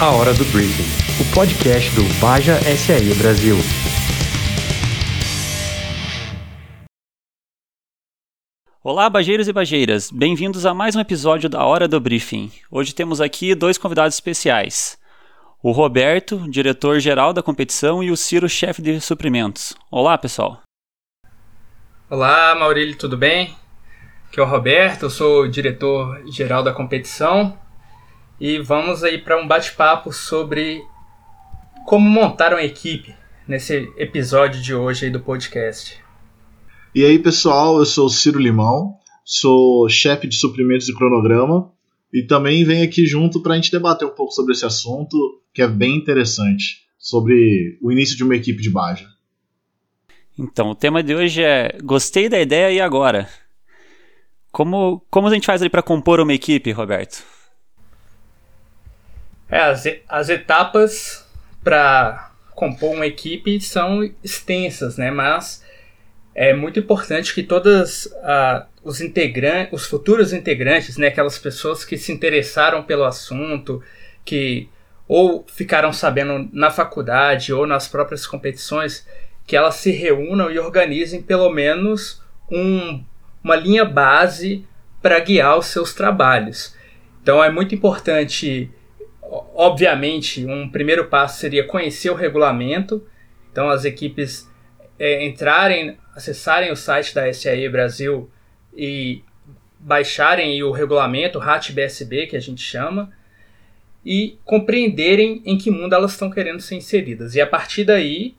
A Hora do Briefing, o podcast do Baja SAE Brasil. Olá, bajeiros e bajeiras, bem-vindos a mais um episódio da Hora do Briefing. Hoje temos aqui dois convidados especiais. O Roberto, diretor-geral da competição, e o Ciro, chefe de suprimentos. Olá, pessoal. Olá, Maurílio, tudo bem? Aqui é o Roberto, eu sou diretor-geral da competição e vamos aí para um bate-papo sobre como montar uma equipe nesse episódio de hoje aí do podcast. E aí, pessoal, eu sou o Ciro Limão, sou chefe de suprimentos e cronograma e também venho aqui junto para a gente debater um pouco sobre esse assunto que é bem interessante, sobre o início de uma equipe de Baja. Então, o tema de hoje é Gostei da ideia e agora? Como, como a gente faz ali para compor uma equipe, Roberto? É, as, as etapas para compor uma equipe são extensas, né? Mas é muito importante que todas uh, os integrantes, os futuros integrantes, né, aquelas pessoas que se interessaram pelo assunto, que ou ficaram sabendo na faculdade ou nas próprias competições, que elas se reúnam e organizem pelo menos um, uma linha base para guiar os seus trabalhos. Então é muito importante obviamente, um primeiro passo seria conhecer o regulamento. Então, as equipes é, entrarem, acessarem o site da SAE Brasil e baixarem o regulamento, RAT-BSB, que a gente chama, e compreenderem em que mundo elas estão querendo ser inseridas. E a partir daí,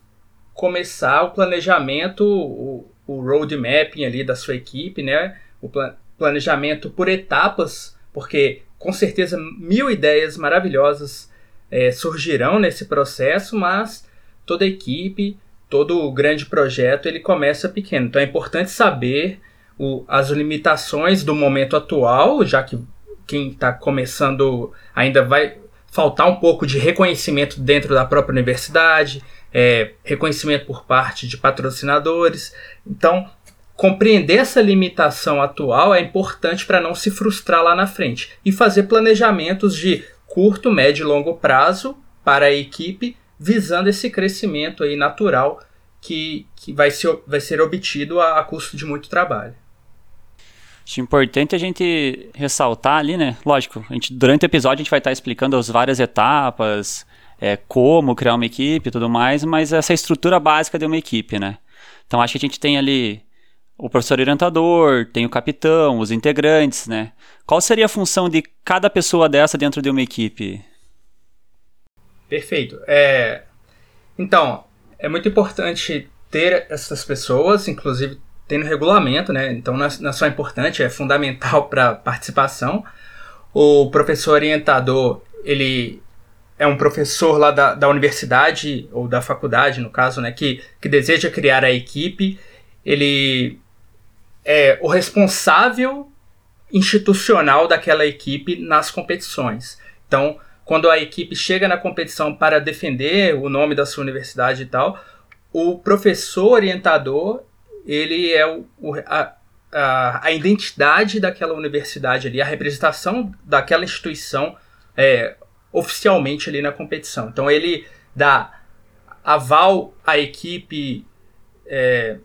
começar o planejamento, o, o roadmapping ali da sua equipe, né? o planejamento por etapas, porque com certeza mil ideias maravilhosas é, surgirão nesse processo, mas toda equipe, todo grande projeto, ele começa pequeno. Então é importante saber o, as limitações do momento atual, já que quem está começando ainda vai faltar um pouco de reconhecimento dentro da própria universidade, é, reconhecimento por parte de patrocinadores. Então, compreender essa limitação atual é importante para não se frustrar lá na frente e fazer planejamentos de curto, médio e longo prazo para a equipe, visando esse crescimento aí natural que, que vai, ser, vai ser obtido a, a custo de muito trabalho. Acho importante a gente ressaltar ali, né? Lógico, a gente, durante o episódio a gente vai estar explicando as várias etapas, é, como criar uma equipe e tudo mais, mas essa estrutura básica de uma equipe, né? Então acho que a gente tem ali o professor orientador, tem o capitão, os integrantes, né? Qual seria a função de cada pessoa dessa dentro de uma equipe? Perfeito. É... Então, é muito importante ter essas pessoas, inclusive tem no regulamento, né? Então não é, não é só importante, é fundamental para participação. O professor orientador, ele é um professor lá da, da universidade, ou da faculdade, no caso, né? Que, que deseja criar a equipe. Ele é o responsável institucional daquela equipe nas competições. Então, quando a equipe chega na competição para defender o nome da sua universidade e tal, o professor orientador ele é o, a, a, a, identidade daquela universidade ali, a representação daquela instituição é, oficialmente ali na competição. Então ele dá aval à equipe é,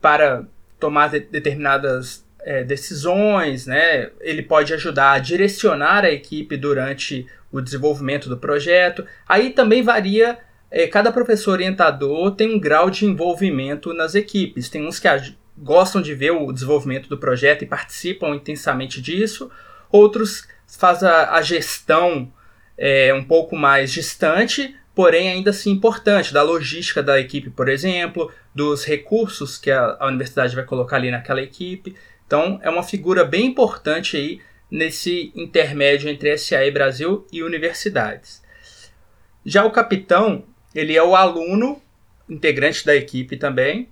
para tomar de, determinadas é, decisões, né? Ele pode ajudar a direcionar a equipe durante o desenvolvimento do projeto. Aí também varia. É, cada professor orientador tem um grau de envolvimento nas equipes. Tem uns que gostam de ver o desenvolvimento do projeto e participam intensamente disso. Outros fazem a, a gestão é, um pouco mais distante, porém ainda assim importante, da logística da equipe, por exemplo, dos recursos que a, a universidade vai colocar ali naquela equipe. Então, é uma figura bem importante aí nesse intermédio entre SAE Brasil e universidades. Já o capitão, ele é o aluno, integrante da equipe também,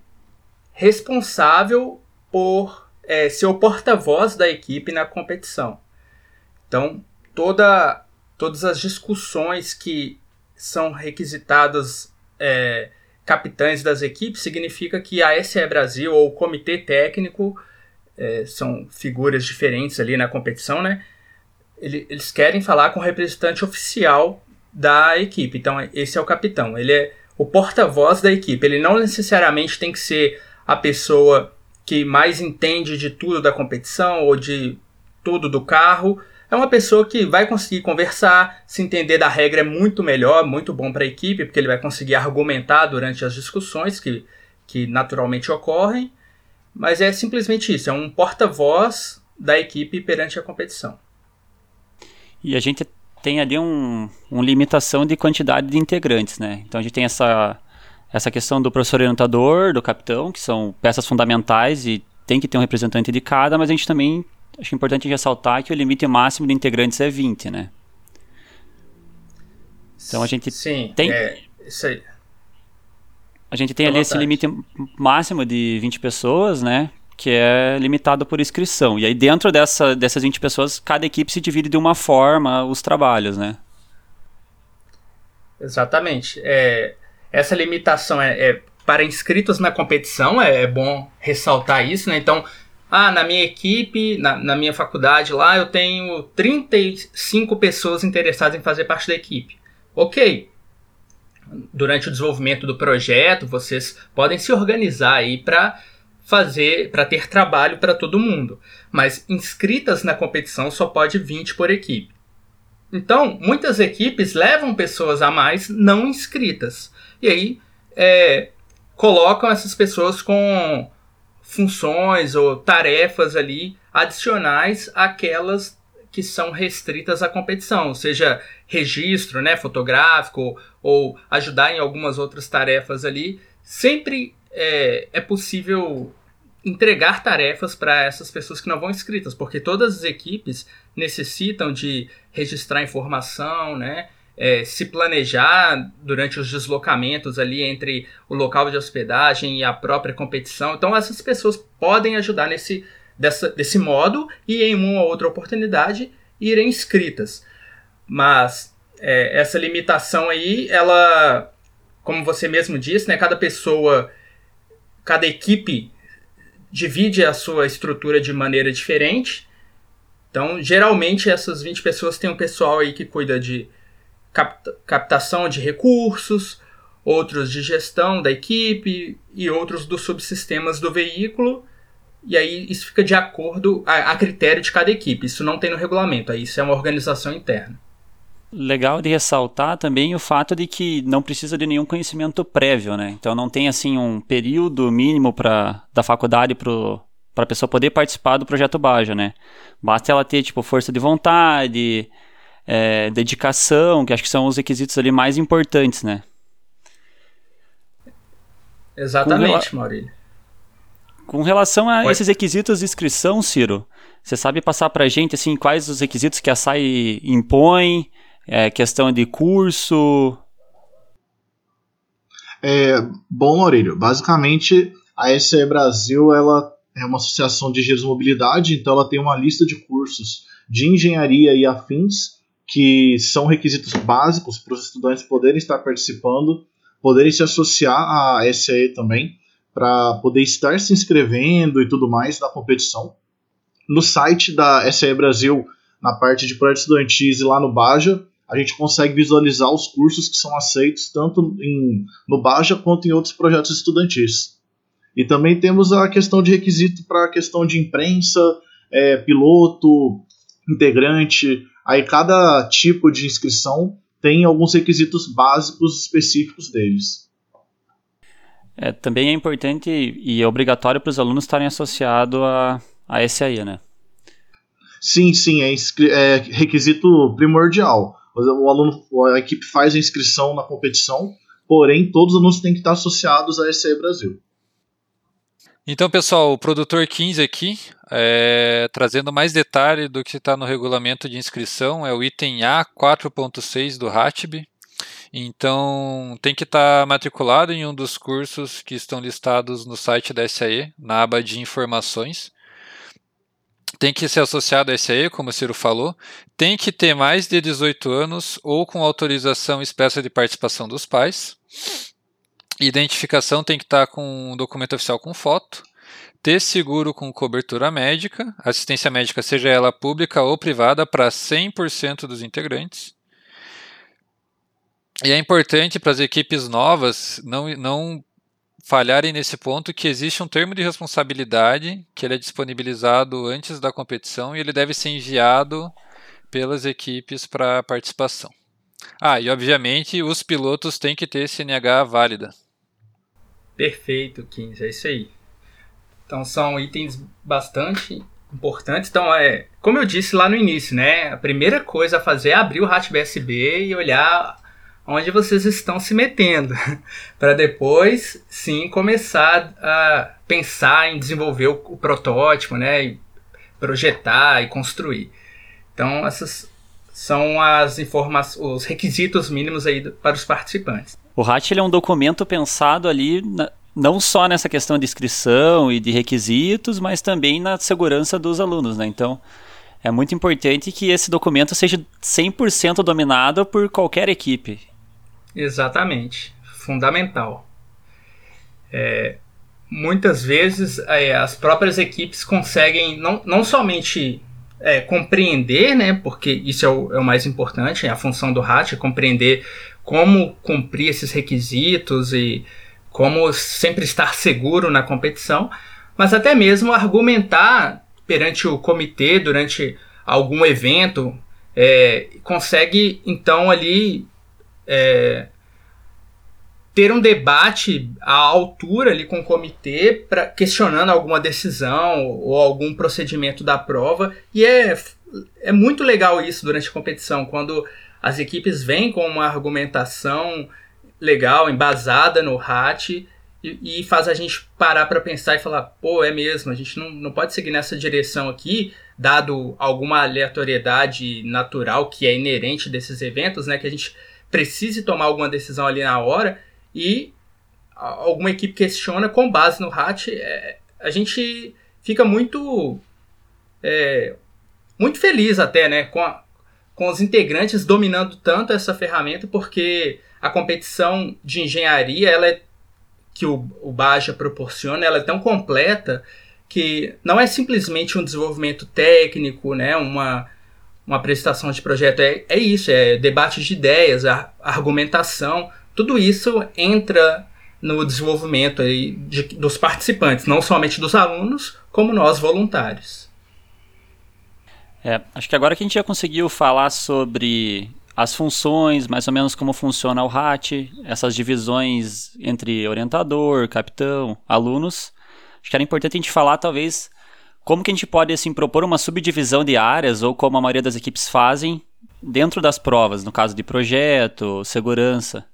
responsável por é, ser o porta-voz da equipe na competição. Então, toda, todas as discussões que são requisitadas é, capitães das equipes, significa que a SE Brasil ou o comitê técnico, é, são figuras diferentes ali na competição, né? ele, eles querem falar com o representante oficial da equipe. Então, esse é o capitão. Ele é o porta-voz da equipe. Ele não necessariamente tem que ser a pessoa que mais entende de tudo da competição ou de tudo do carro. É uma pessoa que vai conseguir conversar, se entender da regra é muito melhor, muito bom para a equipe, porque ele vai conseguir argumentar durante as discussões que, que naturalmente ocorrem. Mas é simplesmente isso, é um porta-voz da equipe perante a competição. E a gente tem ali um, uma limitação de quantidade de integrantes, né? Então a gente tem essa, essa questão do professor orientador, do capitão, que são peças fundamentais e tem que ter um representante de cada, mas a gente também acho importante ressaltar que o limite máximo de integrantes é 20, né? Então a gente Sim, tem é, isso aí. A gente tem ali esse limite máximo de 20 pessoas, né? que é limitado por inscrição. E aí dentro dessa, dessas 20 pessoas, cada equipe se divide de uma forma os trabalhos, né? Exatamente. É, essa limitação é, é, para inscritos na competição, é, é, bom ressaltar isso, né? Então, ah, na minha equipe, na, na minha faculdade lá, eu tenho 35 pessoas interessadas em fazer parte da equipe. Ok, durante o desenvolvimento do projeto, vocês podem se organizar aí para fazer para ter trabalho para todo mundo, mas inscritas na competição só pode 20 por equipe. Então, muitas equipes levam pessoas a mais não inscritas. E aí é, colocam essas pessoas com funções ou tarefas ali adicionais àquelas que são restritas à competição, seja registro né, fotográfico ou ajudar em algumas outras tarefas ali, sempre é, é possível entregar tarefas para essas pessoas que não vão inscritas, porque todas as equipes necessitam de registrar informação, né? É, se planejar durante os deslocamentos ali entre o local de hospedagem e a própria competição. Então essas pessoas podem ajudar nesse dessa, desse modo e em uma ou outra oportunidade irem inscritas. Mas é, essa limitação aí, ela, como você mesmo disse, né, cada pessoa cada equipe divide a sua estrutura de maneira diferente. Então, geralmente, essas 20 pessoas têm um pessoal aí que cuida de captação de recursos, outros de gestão da equipe e outros dos subsistemas do veículo. E aí isso fica de acordo a, a critério de cada equipe. Isso não tem no regulamento, aí isso é uma organização interna. Legal de ressaltar também o fato de que não precisa de nenhum conhecimento prévio, né? Então não tem assim um período mínimo para da faculdade para a pessoa poder participar do projeto Baja, né? Basta ela ter tipo força de vontade, é, dedicação, que acho que são os requisitos ali mais importantes, né? Exatamente, Com Maurílio. Com relação a Oi. esses requisitos de inscrição, Ciro, você sabe passar para a gente assim quais os requisitos que a SAI impõe? É, questão de curso? É, bom, Aurélio, basicamente a SE Brasil ela é uma associação de engenheiros de mobilidade, então ela tem uma lista de cursos de engenharia e afins que são requisitos básicos para os estudantes poderem estar participando, poderem se associar à SE também, para poder estar se inscrevendo e tudo mais na competição. No site da SE Brasil, na parte de projetos estudantis e lá no Baja, a gente consegue visualizar os cursos que são aceitos tanto em, no Baja quanto em outros projetos estudantis. E também temos a questão de requisito para a questão de imprensa, é, piloto, integrante. Aí cada tipo de inscrição tem alguns requisitos básicos específicos deles. É, também é importante e é obrigatório para os alunos estarem associados a, a SAI, né? Sim, sim, é, é requisito primordial o aluno, a equipe faz a inscrição na competição, porém todos os alunos têm que estar associados à SE Brasil. Então, pessoal, o produtor 15 aqui, é, trazendo mais detalhe do que está no regulamento de inscrição, é o item A 4.6 do RATB. Então, tem que estar tá matriculado em um dos cursos que estão listados no site da SAE, na aba de informações tem que ser associado a SAE, como o Ciro falou, tem que ter mais de 18 anos ou com autorização expressa de participação dos pais. Identificação tem que estar com um documento oficial com foto. ter seguro com cobertura médica, assistência médica, seja ela pública ou privada, para 100% dos integrantes. E é importante para as equipes novas não, não falharem nesse ponto que existe um termo de responsabilidade que ele é disponibilizado antes da competição e ele deve ser enviado pelas equipes para participação. Ah, e obviamente os pilotos têm que ter CNH válida. Perfeito, 15, é isso aí. Então são itens bastante importantes. Então é, como eu disse lá no início, né, a primeira coisa a fazer é abrir o RAT BSB e olhar onde vocês estão se metendo, para depois sim começar a pensar em desenvolver o, o, protótipo, né, e projetar e construir. Então essas são as informações, os requisitos mínimos aí para os participantes. O RAT é um documento pensado ali na, não só nessa questão de inscrição e de requisitos, mas também na segurança dos alunos, né? Então, é muito importante que esse documento seja 100% dominado por qualquer equipe. Exatamente. Fundamental. É, muitas vezes é, as próprias equipes conseguem não, não somente é, compreender, né, porque isso é o, é o, mais importante, é a função do RAT, é compreender como cumprir esses requisitos e como sempre estar seguro na competição, mas até mesmo argumentar perante o comitê durante algum evento, é, consegue então ali é, ter um debate à altura ali com o comitê para questionando alguma decisão ou algum procedimento da prova. E é, é muito legal isso durante a competição quando as equipes vêm com uma argumentação legal embasada no RAT e, e faz a gente parar para pensar e falar pô é mesmo a gente não, não pode seguir nessa direção aqui dado alguma aleatoriedade natural que é inerente desses eventos né que a gente precise tomar alguma decisão ali na hora e alguma equipe questiona com base no RAT, é, a gente fica muito é, muito feliz até, né, com, a, com os integrantes dominando tanto essa ferramenta, porque a competição de engenharia, ela é, que o, o Baja proporciona, ela é tão completa que não é simplesmente um desenvolvimento técnico, né, uma, uma apresentação de projeto, é, é isso, é debate de ideias, a, argumentação, tudo isso entra no desenvolvimento aí de, dos participantes, não somente dos alunos, como nós voluntários. É, acho que agora que a gente já conseguiu falar sobre as funções, mais ou menos como funciona o RAT, essas divisões entre orientador, capitão, alunos, acho que era importante a gente falar talvez como que a gente pode assim propor uma subdivisão de áreas ou como a maioria das equipes fazem dentro das provas, no caso de projeto, segurança.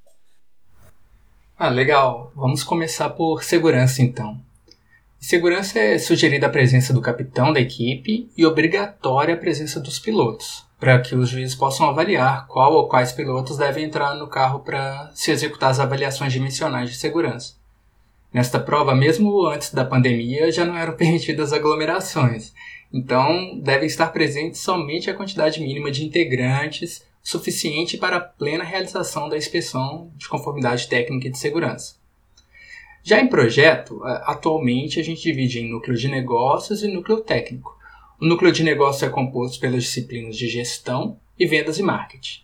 Ah, legal. Vamos começar por segurança então. Segurança é sugerida a presença do capitão da equipe e obrigatória a presença dos pilotos, para que os juízes possam avaliar qual ou quais pilotos devem entrar no carro para se executar as avaliações dimensionais de segurança. Nesta prova, mesmo antes da pandemia, já não eram permitidas aglomerações, então devem estar presentes somente a quantidade mínima de integrantes suficiente para a plena realização da inspeção de conformidade técnica e de segurança. Já em projeto, atualmente a gente divide em núcleo de negócios e núcleo técnico. O núcleo de negócio é composto pelas disciplinas de gestão e vendas e marketing.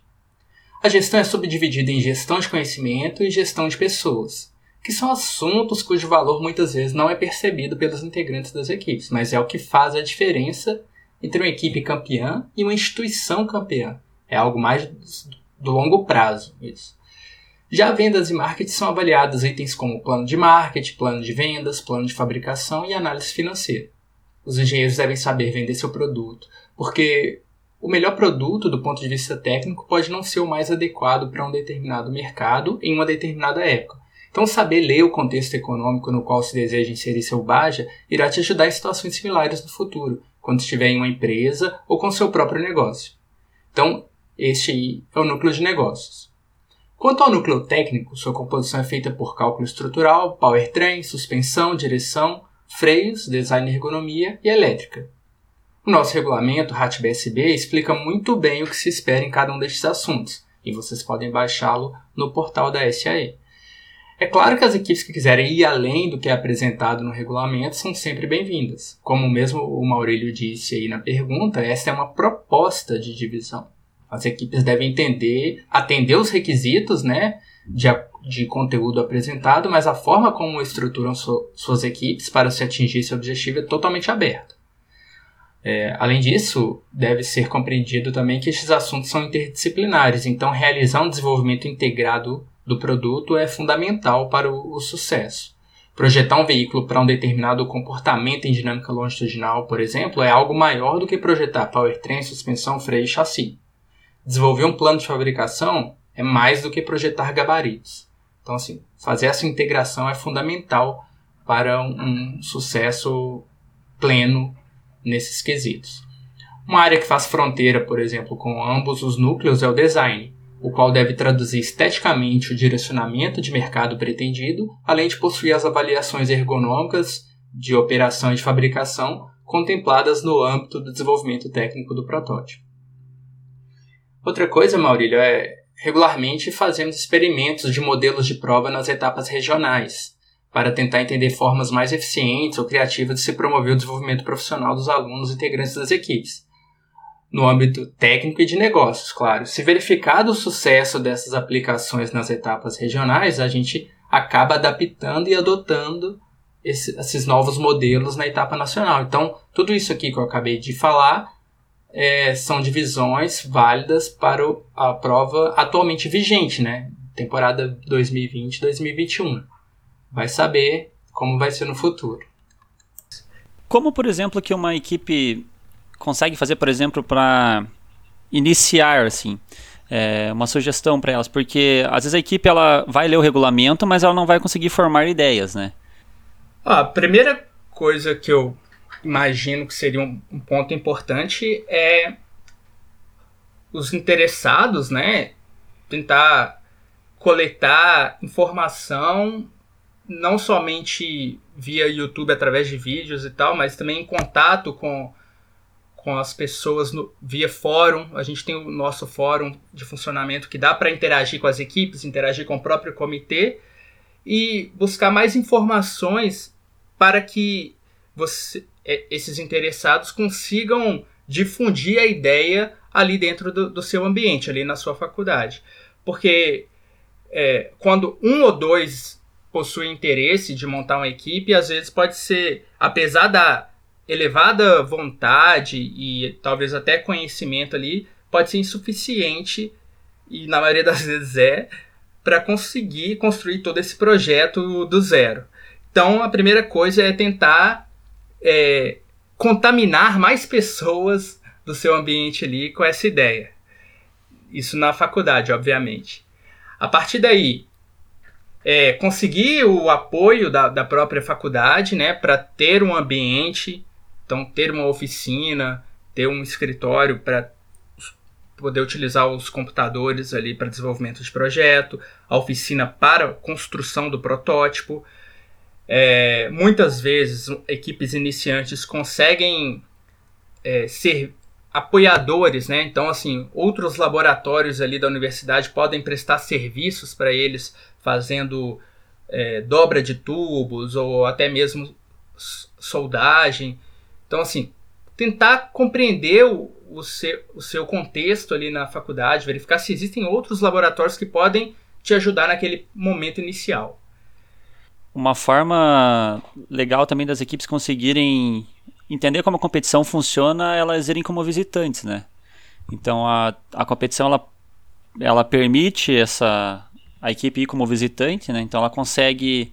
A gestão é subdividida em gestão de conhecimento e gestão de pessoas, que são assuntos cujo valor muitas vezes não é percebido pelos integrantes das equipes, mas é o que faz a diferença entre uma equipe campeã e uma instituição campeã. É algo mais do longo prazo, isso. Já vendas e marketing são avaliados itens como plano de marketing, plano de vendas, plano de fabricação e análise financeira. Os engenheiros devem saber vender seu produto, porque o melhor produto do ponto de vista técnico pode não ser o mais adequado para um determinado mercado em uma determinada época. Então, saber ler o contexto econômico no qual se deseja inserir seu Baja irá te ajudar em situações similares no futuro, quando estiver em uma empresa ou com seu próprio negócio. Então, este é o núcleo de negócios. Quanto ao núcleo técnico, sua composição é feita por cálculo estrutural, powertrain, suspensão, direção, freios, design e ergonomia e elétrica. O nosso regulamento RAT-BSB explica muito bem o que se espera em cada um destes assuntos, e vocês podem baixá-lo no portal da SAE. É claro que as equipes que quiserem ir além do que é apresentado no regulamento são sempre bem-vindas. Como mesmo o Maurílio disse aí na pergunta, essa é uma proposta de divisão. As equipes devem entender, atender os requisitos né, de, de conteúdo apresentado, mas a forma como estruturam su, suas equipes para se atingir esse objetivo é totalmente aberta. É, além disso, deve ser compreendido também que esses assuntos são interdisciplinares, então realizar um desenvolvimento integrado do produto é fundamental para o, o sucesso. Projetar um veículo para um determinado comportamento em dinâmica longitudinal, por exemplo, é algo maior do que projetar powertrain, suspensão, freio e chassi. Desenvolver um plano de fabricação é mais do que projetar gabaritos. Então, assim, fazer essa integração é fundamental para um, um sucesso pleno nesses quesitos. Uma área que faz fronteira, por exemplo, com ambos os núcleos é o design o qual deve traduzir esteticamente o direcionamento de mercado pretendido, além de possuir as avaliações ergonômicas de operação e de fabricação contempladas no âmbito do desenvolvimento técnico do protótipo. Outra coisa, Maurílio, é regularmente fazemos experimentos de modelos de prova nas etapas regionais, para tentar entender formas mais eficientes ou criativas de se promover o desenvolvimento profissional dos alunos integrantes das equipes no âmbito técnico e de negócios, claro. Se verificado o sucesso dessas aplicações nas etapas regionais, a gente acaba adaptando e adotando esse, esses novos modelos na etapa nacional. Então, tudo isso aqui que eu acabei de falar é, são divisões válidas para o, a prova atualmente vigente, né? Temporada 2020-2021. Vai saber como vai ser no futuro. Como, por exemplo, que uma equipe consegue fazer, por exemplo, para iniciar assim? É, uma sugestão para elas, porque às vezes a equipe ela vai ler o regulamento, mas ela não vai conseguir formar ideias, né? Ah, a primeira coisa que eu imagino que seria um, um ponto importante é os interessados, né, tentar coletar informação não somente via YouTube através de vídeos e tal, mas também em contato com com as pessoas no, via fórum. A gente tem o nosso fórum de funcionamento que dá para interagir com as equipes, interagir com o próprio comitê e buscar mais informações para que você, esses interessados consigam difundir a ideia ali dentro do, do seu ambiente, ali na sua faculdade. Porque é, quando um ou dois possuem interesse de montar uma equipe, às vezes pode ser, apesar da elevada vontade e talvez até conhecimento ali pode ser insuficiente e na maioria das vezes é para conseguir construir todo esse projeto do zero. Então a primeira coisa é tentar é, contaminar mais pessoas do seu ambiente ali com essa ideia. Isso na faculdade, obviamente. A partir daí, é, conseguir o apoio da, da própria faculdade né, para ter um ambiente então, ter uma oficina, ter um escritório para poder utilizar os computadores ali para desenvolvimento de projeto, a oficina para construção do protótipo. É, muitas vezes, equipes iniciantes conseguem é, ser apoiadores, né? Então, assim, outros laboratórios ali da universidade podem prestar serviços para eles, fazendo é, dobra de tubos ou até mesmo soldagem. Então, assim, tentar compreender o, o, seu, o seu contexto ali na faculdade, verificar se existem outros laboratórios que podem te ajudar naquele momento inicial. Uma forma legal também das equipes conseguirem entender como a competição funciona, elas irem como visitantes, né? Então a, a competição ela, ela permite essa a equipe ir como visitante, né? Então ela consegue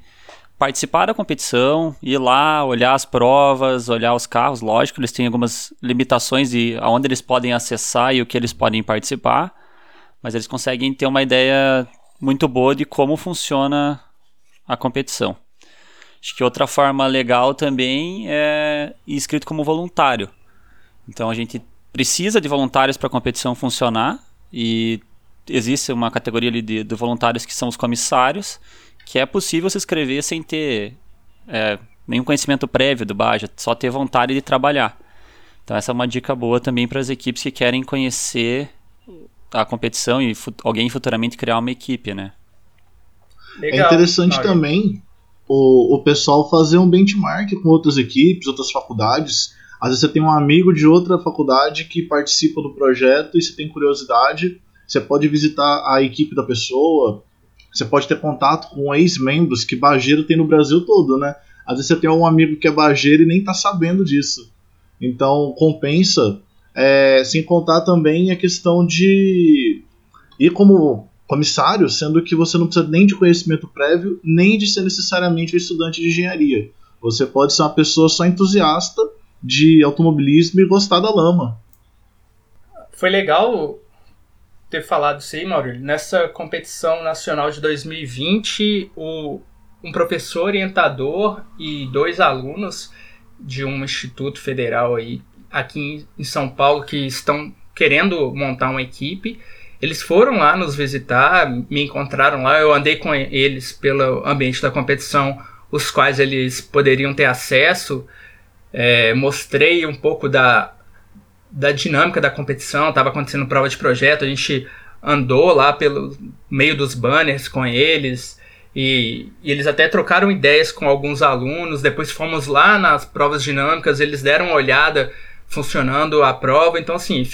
participar da competição, ir lá, olhar as provas, olhar os carros. Lógico, eles têm algumas limitações de aonde eles podem acessar e o que eles podem participar, mas eles conseguem ter uma ideia muito boa de como funciona a competição. Acho que outra forma legal também é inscrito como voluntário. Então a gente precisa de voluntários para a competição funcionar e existe uma categoria ali de, de voluntários que são os comissários que é possível se inscrever sem ter é, nenhum conhecimento prévio do Baja, só ter vontade de trabalhar. Então essa é uma dica boa também para as equipes que querem conhecer a competição e alguém futuramente criar uma equipe, né? É interessante também o, o pessoal fazer um benchmark com outras equipes, outras faculdades. Às vezes você tem um amigo de outra faculdade que participa do projeto e você tem curiosidade, você pode visitar a equipe da pessoa, você pode ter contato com ex-membros que Bageiro tem no Brasil todo, né? Às vezes você tem um amigo que é Bageiro e nem tá sabendo disso. Então compensa, é, sem contar também a questão de ir como comissário, sendo que você não precisa nem de conhecimento prévio, nem de ser necessariamente um estudante de engenharia. Você pode ser uma pessoa só entusiasta de automobilismo e gostar da lama. Foi legal ter falado isso aí, Maurício. Nessa competição nacional de 2020, o, um professor orientador e dois alunos de um instituto federal aí aqui em São Paulo que estão querendo montar uma equipe eles foram lá nos visitar, me encontraram lá, eu andei com eles pelo ambiente da competição, os quais eles poderiam ter acesso. É, mostrei um pouco da, da dinâmica da competição, estava acontecendo prova de projeto, a gente andou lá pelo meio dos banners com eles. E, e, eles até trocaram ideias com alguns alunos. Depois fomos lá nas provas dinâmicas, eles deram uma olhada funcionando a prova. Então, assim,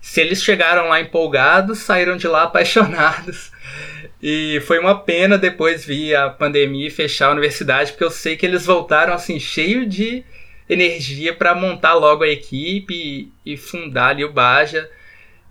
se eles chegaram lá empolgados, saíram de lá apaixonados. E foi uma pena depois vir a pandemia e fechar a universidade, porque eu sei que eles voltaram assim cheio de energia para montar logo a equipe e, e, fundar ali o Baja.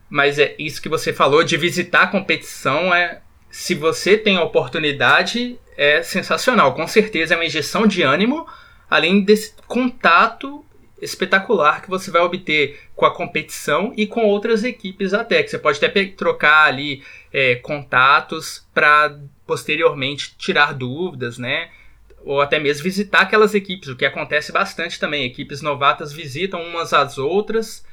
Mas é isso que você falou de visitar a competição é se você tem a oportunidade é sensacional, com certeza é uma injeção de ânimo, além desse contato espetacular que você vai obter com a competição e com outras equipes até, que você pode até trocar ali é, contatos para posteriormente tirar dúvidas, né? Ou até mesmo visitar aquelas equipes, o que acontece bastante também. Equipes novatas visitam umas às outras,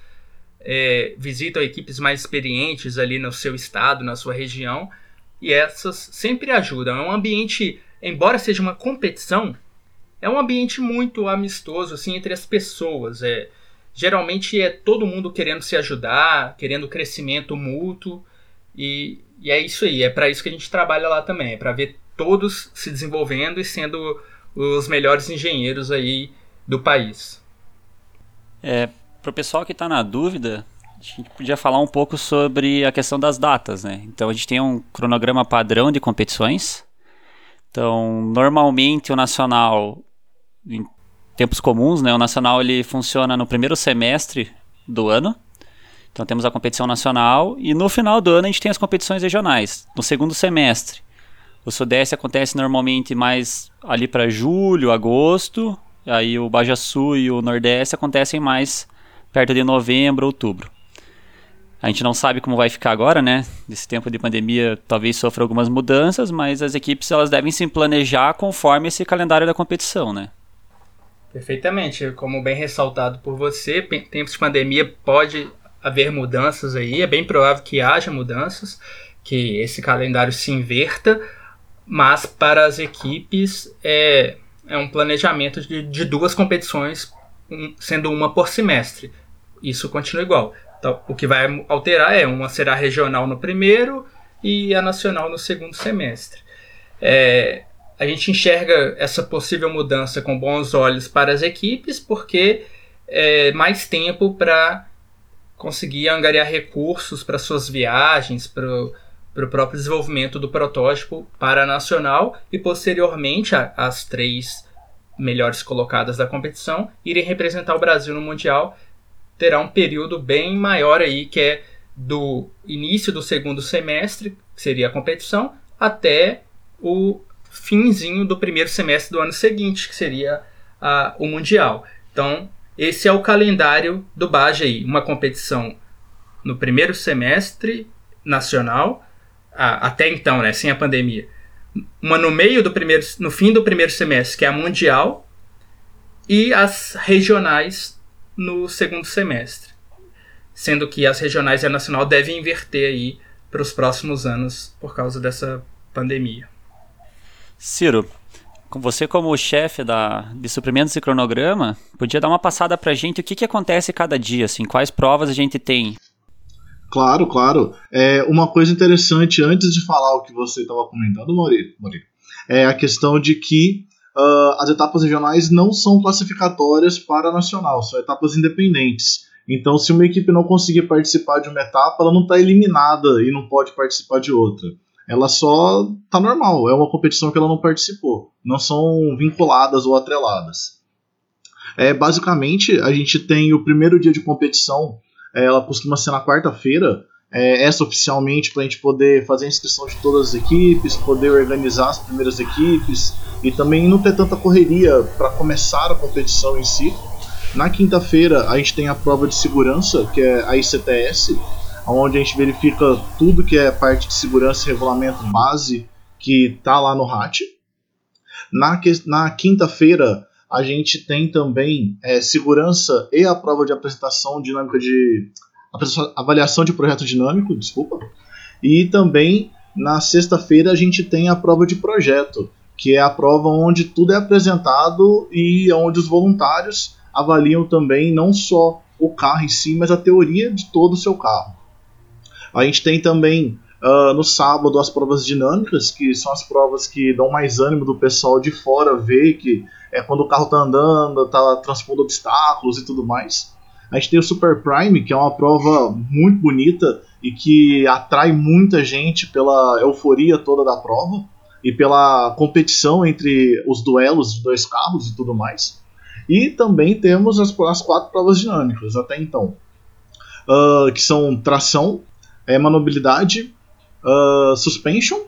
é, visitam equipes mais experientes ali no seu estado, na sua região, e essas sempre ajudam. É um ambiente, embora seja uma competição, é um ambiente muito amistoso assim entre as pessoas. É, geralmente é todo mundo querendo se ajudar, querendo crescimento mútuo e, e é isso aí. É para isso que a gente trabalha lá também, é para ver todos se desenvolvendo e sendo os melhores engenheiros aí do país. É, para o pessoal que está na dúvida, a gente podia falar um pouco sobre a questão das datas, né? Então a gente tem um cronograma padrão de competições. Então, normalmente o nacional em tempos comuns, né? O nacional ele funciona no primeiro semestre do ano. Então temos a competição nacional e no final do ano a gente tem as competições regionais, no segundo semestre. O Sudeste acontece normalmente mais ali para julho, agosto, aí o Baja Sul e o Nordeste acontecem mais perto de novembro, outubro. A gente não sabe como vai ficar agora, né? Nesse tempo de pandemia, talvez sofra algumas mudanças, mas as equipes elas devem se planejar conforme esse calendário da competição, né? Perfeitamente. Como bem ressaltado por você, tempos de pandemia pode haver mudanças aí, é bem provável que haja mudanças, que esse calendário se inverta, mas para as equipes é, é um planejamento de, de duas competições, um, sendo uma por semestre. Isso continua igual. Então, o que vai alterar é uma será regional no primeiro e a nacional no segundo semestre. É, a gente enxerga essa possível mudança com bons olhos para as equipes, porque é mais tempo para conseguir angariar recursos para suas viagens, para o próprio desenvolvimento do protótipo para a nacional e posteriormente a, as três melhores colocadas da competição irem representar o Brasil no Mundial. Terá um período bem maior aí, que é do início do segundo semestre, que seria a competição, até o finzinho do primeiro semestre do ano seguinte, que seria a, o Mundial. Então, esse é o calendário do Baja aí. Uma competição no primeiro semestre nacional, até então, né, sem a pandemia. Uma no meio do primeiro, no fim do primeiro semestre, que é a Mundial, e as regionais no segundo semestre. Sendo que as regionais e a nacional devem inverter aí para os próximos anos por causa dessa pandemia. Ciro, você como chefe da, de suprimentos e cronograma, podia dar uma passada pra gente o que, que acontece cada dia, assim, quais provas a gente tem? Claro, claro. É, uma coisa interessante, antes de falar o que você estava comentando, Maurício, é a questão de que uh, as etapas regionais não são classificatórias para a nacional, são etapas independentes. Então, se uma equipe não conseguir participar de uma etapa, ela não está eliminada e não pode participar de outra. Ela só está normal, é uma competição que ela não participou. Não são vinculadas ou atreladas. É, basicamente, a gente tem o primeiro dia de competição, é, ela costuma ser na quarta-feira, é, essa oficialmente para a gente poder fazer a inscrição de todas as equipes, poder organizar as primeiras equipes e também não ter tanta correria para começar a competição em si. Na quinta-feira a gente tem a prova de segurança, que é a ICTS, onde a gente verifica tudo que é parte de segurança e regulamento base que está lá no RAT. Na, na quinta-feira a gente tem também é, segurança e a prova de apresentação dinâmica de avaliação de projeto dinâmico, desculpa. E também na sexta-feira a gente tem a prova de projeto, que é a prova onde tudo é apresentado e onde os voluntários avaliam também não só o carro em si, mas a teoria de todo o seu carro. A gente tem também uh, no sábado as provas dinâmicas, que são as provas que dão mais ânimo do pessoal de fora ver que é quando o carro está andando, está transpondo obstáculos e tudo mais. A gente tem o Super Prime, que é uma prova muito bonita e que atrai muita gente pela euforia toda da prova e pela competição entre os duelos de dois carros e tudo mais. E também temos as, as quatro provas dinâmicas até então, uh, que são tração, é, manobilidade, uh, suspension,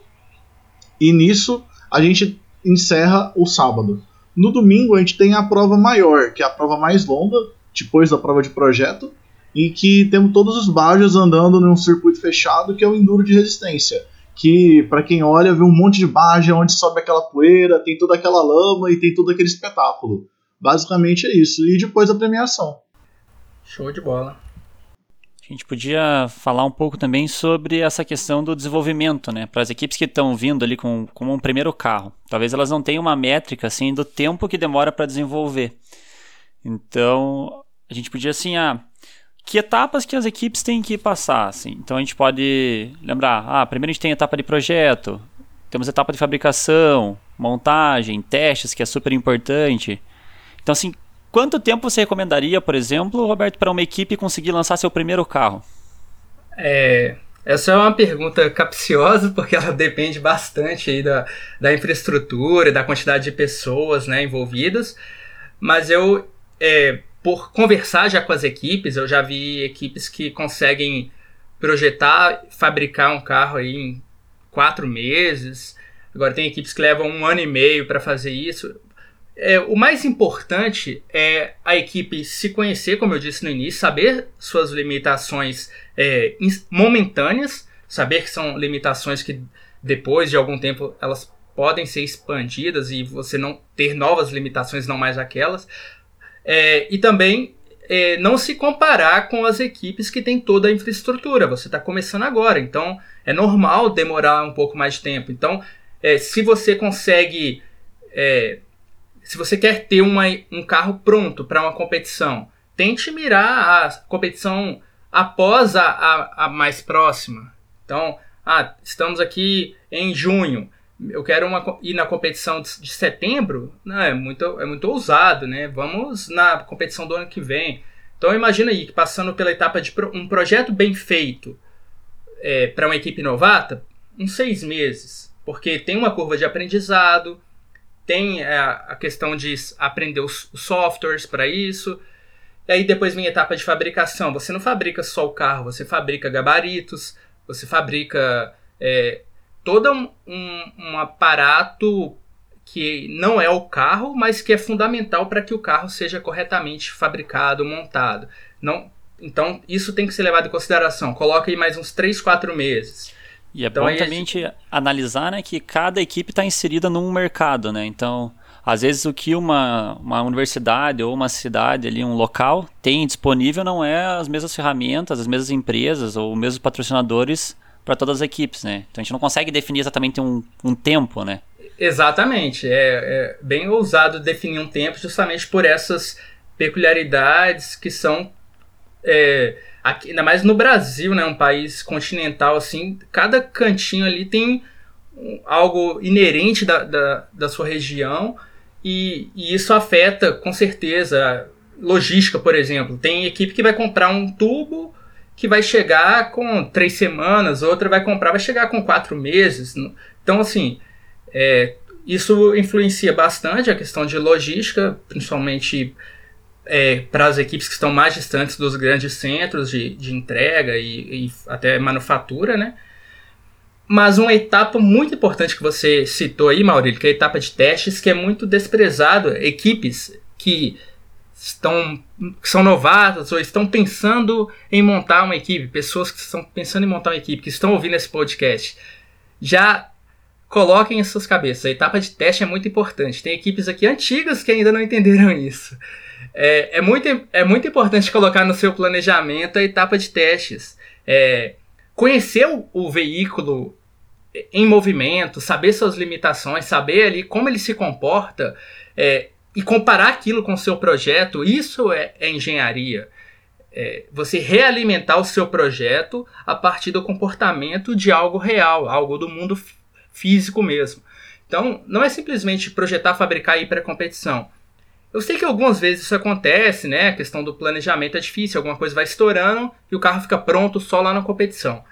e nisso a gente encerra o sábado. No domingo a gente tem a prova maior, que é a prova mais longa, depois da prova de projeto, e que temos todos os Bajas andando num circuito fechado que é o Enduro de Resistência. Que, para quem olha, vê um monte de Baja onde sobe aquela poeira, tem toda aquela lama e tem todo aquele espetáculo. Basicamente é isso. E depois a premiação. Show de bola. A gente podia falar um pouco também sobre essa questão do desenvolvimento, né? Para as equipes que estão vindo ali com, com um primeiro carro. Talvez elas não tenham uma métrica assim do tempo que demora para desenvolver. Então, a gente podia assim, ah, que etapas que as equipes têm que passar, assim. Então a gente pode lembrar, ah, primeiro a gente tem a etapa de projeto, temos a etapa de fabricação, montagem, testes, que é super importante. Então assim, quanto tempo você recomendaria, por exemplo, Roberto, para uma equipe conseguir lançar seu primeiro carro? É, essa é uma pergunta capciosa, porque ela depende bastante aí da, da infraestrutura, da quantidade de pessoas né, envolvidas. Mas eu, é, por conversar já com as equipes, eu já vi equipes que conseguem projetar, fabricar um carro aí em quatro meses. Agora tem equipes que levam um ano e meio para fazer isso. É, o mais importante é a equipe se conhecer, como eu disse no início, saber suas limitações é, momentâneas, saber que são limitações que depois de algum tempo elas podem ser expandidas e você não ter novas limitações, não mais aquelas. É, e também é, não se comparar com as equipes que têm toda a infraestrutura. Você está começando agora, então é normal demorar um pouco mais de tempo. Então, é, se você consegue. É, se você quer ter uma, um carro pronto para uma competição, tente mirar a competição após a, a, a mais próxima. Então, ah, estamos aqui em junho eu quero uma, ir na competição de, de, setembro, não, é muito, é muito ousado, né? Vamos na competição do ano que vem. Então imagina aí que passando pela etapa de pro, um projeto bem feito é, para uma equipe novata, uns seis meses, porque tem uma curva de aprendizado, tem a, é, a questão de aprender os, softwares para isso. E aí depois vem a etapa de fabricação. Você não fabrica só o carro, você fabrica gabaritos, você fabrica é, todo um, um, um aparato que não é o carro, mas que é fundamental para que o carro seja corretamente fabricado, montado. Não, então, isso tem que ser levado em consideração. Coloca aí mais uns 3, 4 meses. E é então, bom também gente... analisar né, que cada equipe está inserida num mercado. Né? Então, às vezes o que uma, uma universidade ou uma cidade ali, um local, tem disponível não é as mesmas ferramentas, as mesmas empresas ou os mesmos patrocinadores para todas as equipes, né? Então a gente não consegue definir exatamente um, um tempo, né? Exatamente. É, é bem ousado definir um tempo justamente por essas peculiaridades que são é, aqui, ainda mais no Brasil, né, um país continental assim, cada cantinho ali tem algo inerente da, da, da sua região e, e, isso afeta com certeza logística, por exemplo. Tem equipe que vai comprar um tubo que vai chegar com três semanas, outra vai comprar, vai chegar com quatro meses. Então, assim, é, isso influencia bastante a questão de logística, principalmente é, para as equipes que estão mais distantes dos grandes centros de, de entrega e, e até manufatura, né? Mas uma etapa muito importante que você citou aí, Maurílio, que é a etapa de testes, que é muito desprezado. Equipes que estão que são novatas ou estão pensando em montar uma equipe, pessoas que estão pensando em montar uma equipe, que estão ouvindo esse podcast, já coloquem em suas cabeças. A etapa de teste é muito importante. Tem equipes aqui antigas que ainda não entenderam isso. É, é, muito, é muito importante colocar no seu planejamento a etapa de testes. É, conhecer o, o veículo em movimento, saber suas limitações, saber ali como ele se comporta é, e comparar aquilo com o seu projeto, isso é, é engenharia. É, você realimentar o seu projeto a partir do comportamento de algo real, algo do mundo físico mesmo. Então, não é simplesmente projetar, fabricar e ir para a competição. Eu sei que algumas vezes isso acontece, né? A questão do planejamento é difícil, alguma coisa vai estourando e o carro fica pronto só lá na competição.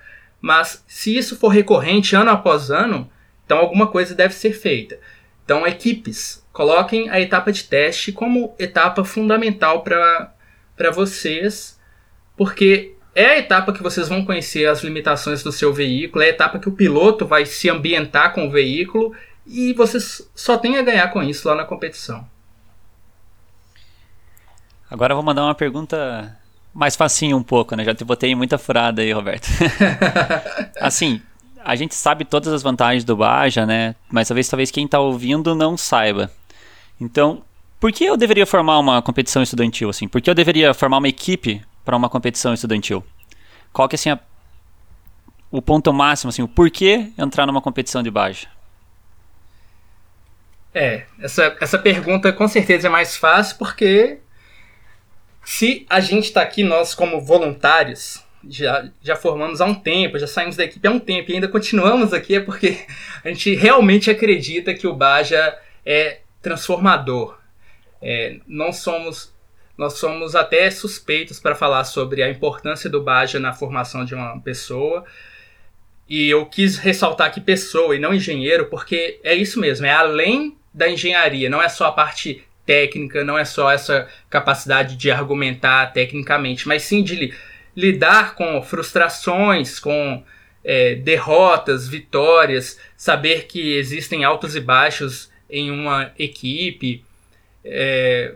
Mas se isso for recorrente ano após ano, então alguma coisa deve ser feita. Então, equipes, coloquem a etapa de teste como etapa fundamental para vocês, porque é a etapa que vocês vão conhecer as limitações do seu veículo, é a etapa que o piloto vai se ambientar com o veículo e vocês só têm a ganhar com isso lá na competição. Agora eu vou mandar uma pergunta mais facinho um pouco, né? Já te botei muita furada aí, Roberto. assim, a gente sabe todas as vantagens do Baja, né? Mas talvez, talvez quem está ouvindo não saiba. Então, por que eu deveria formar uma competição estudantil assim? Por que eu deveria formar uma equipe para uma competição estudantil? Qual que é assim a, o ponto máximo assim, o porquê entrar numa competição de Baja? É, essa, essa pergunta com certeza é mais fácil porque se a gente está aqui, nós como voluntários, já, já formamos há um tempo, já saímos da equipe há um tempo e ainda continuamos aqui, é porque a gente realmente acredita que o Baja é transformador. É, não somos nós somos até suspeitos para falar sobre a importância do Baja na formação de uma pessoa. E eu quis ressaltar aqui pessoa e não engenheiro, porque é isso mesmo, é além da engenharia, não é só a parte técnica, não é só essa capacidade de argumentar tecnicamente, mas sim de li lidar com frustrações, com é, derrotas, vitórias, saber que existem altos e baixos em uma equipe, é,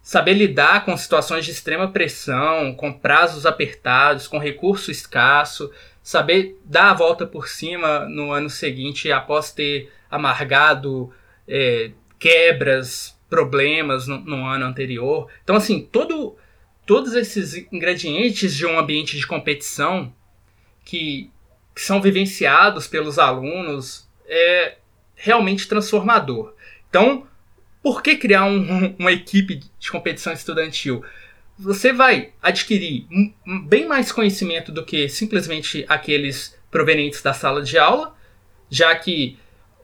saber lidar com situações de extrema pressão, com prazos apertados, com recurso escasso, saber dar a volta por cima no ano seguinte após ter amargado é, quebras, problemas no, no ano anterior. Então, assim, todo, todos esses ingredientes de um ambiente de competição que, que são vivenciados pelos alunos é realmente transformador. Então, por que criar um, uma equipe de competição estudantil? Você vai adquirir bem mais conhecimento do que simplesmente aqueles provenientes da sala de aula, já que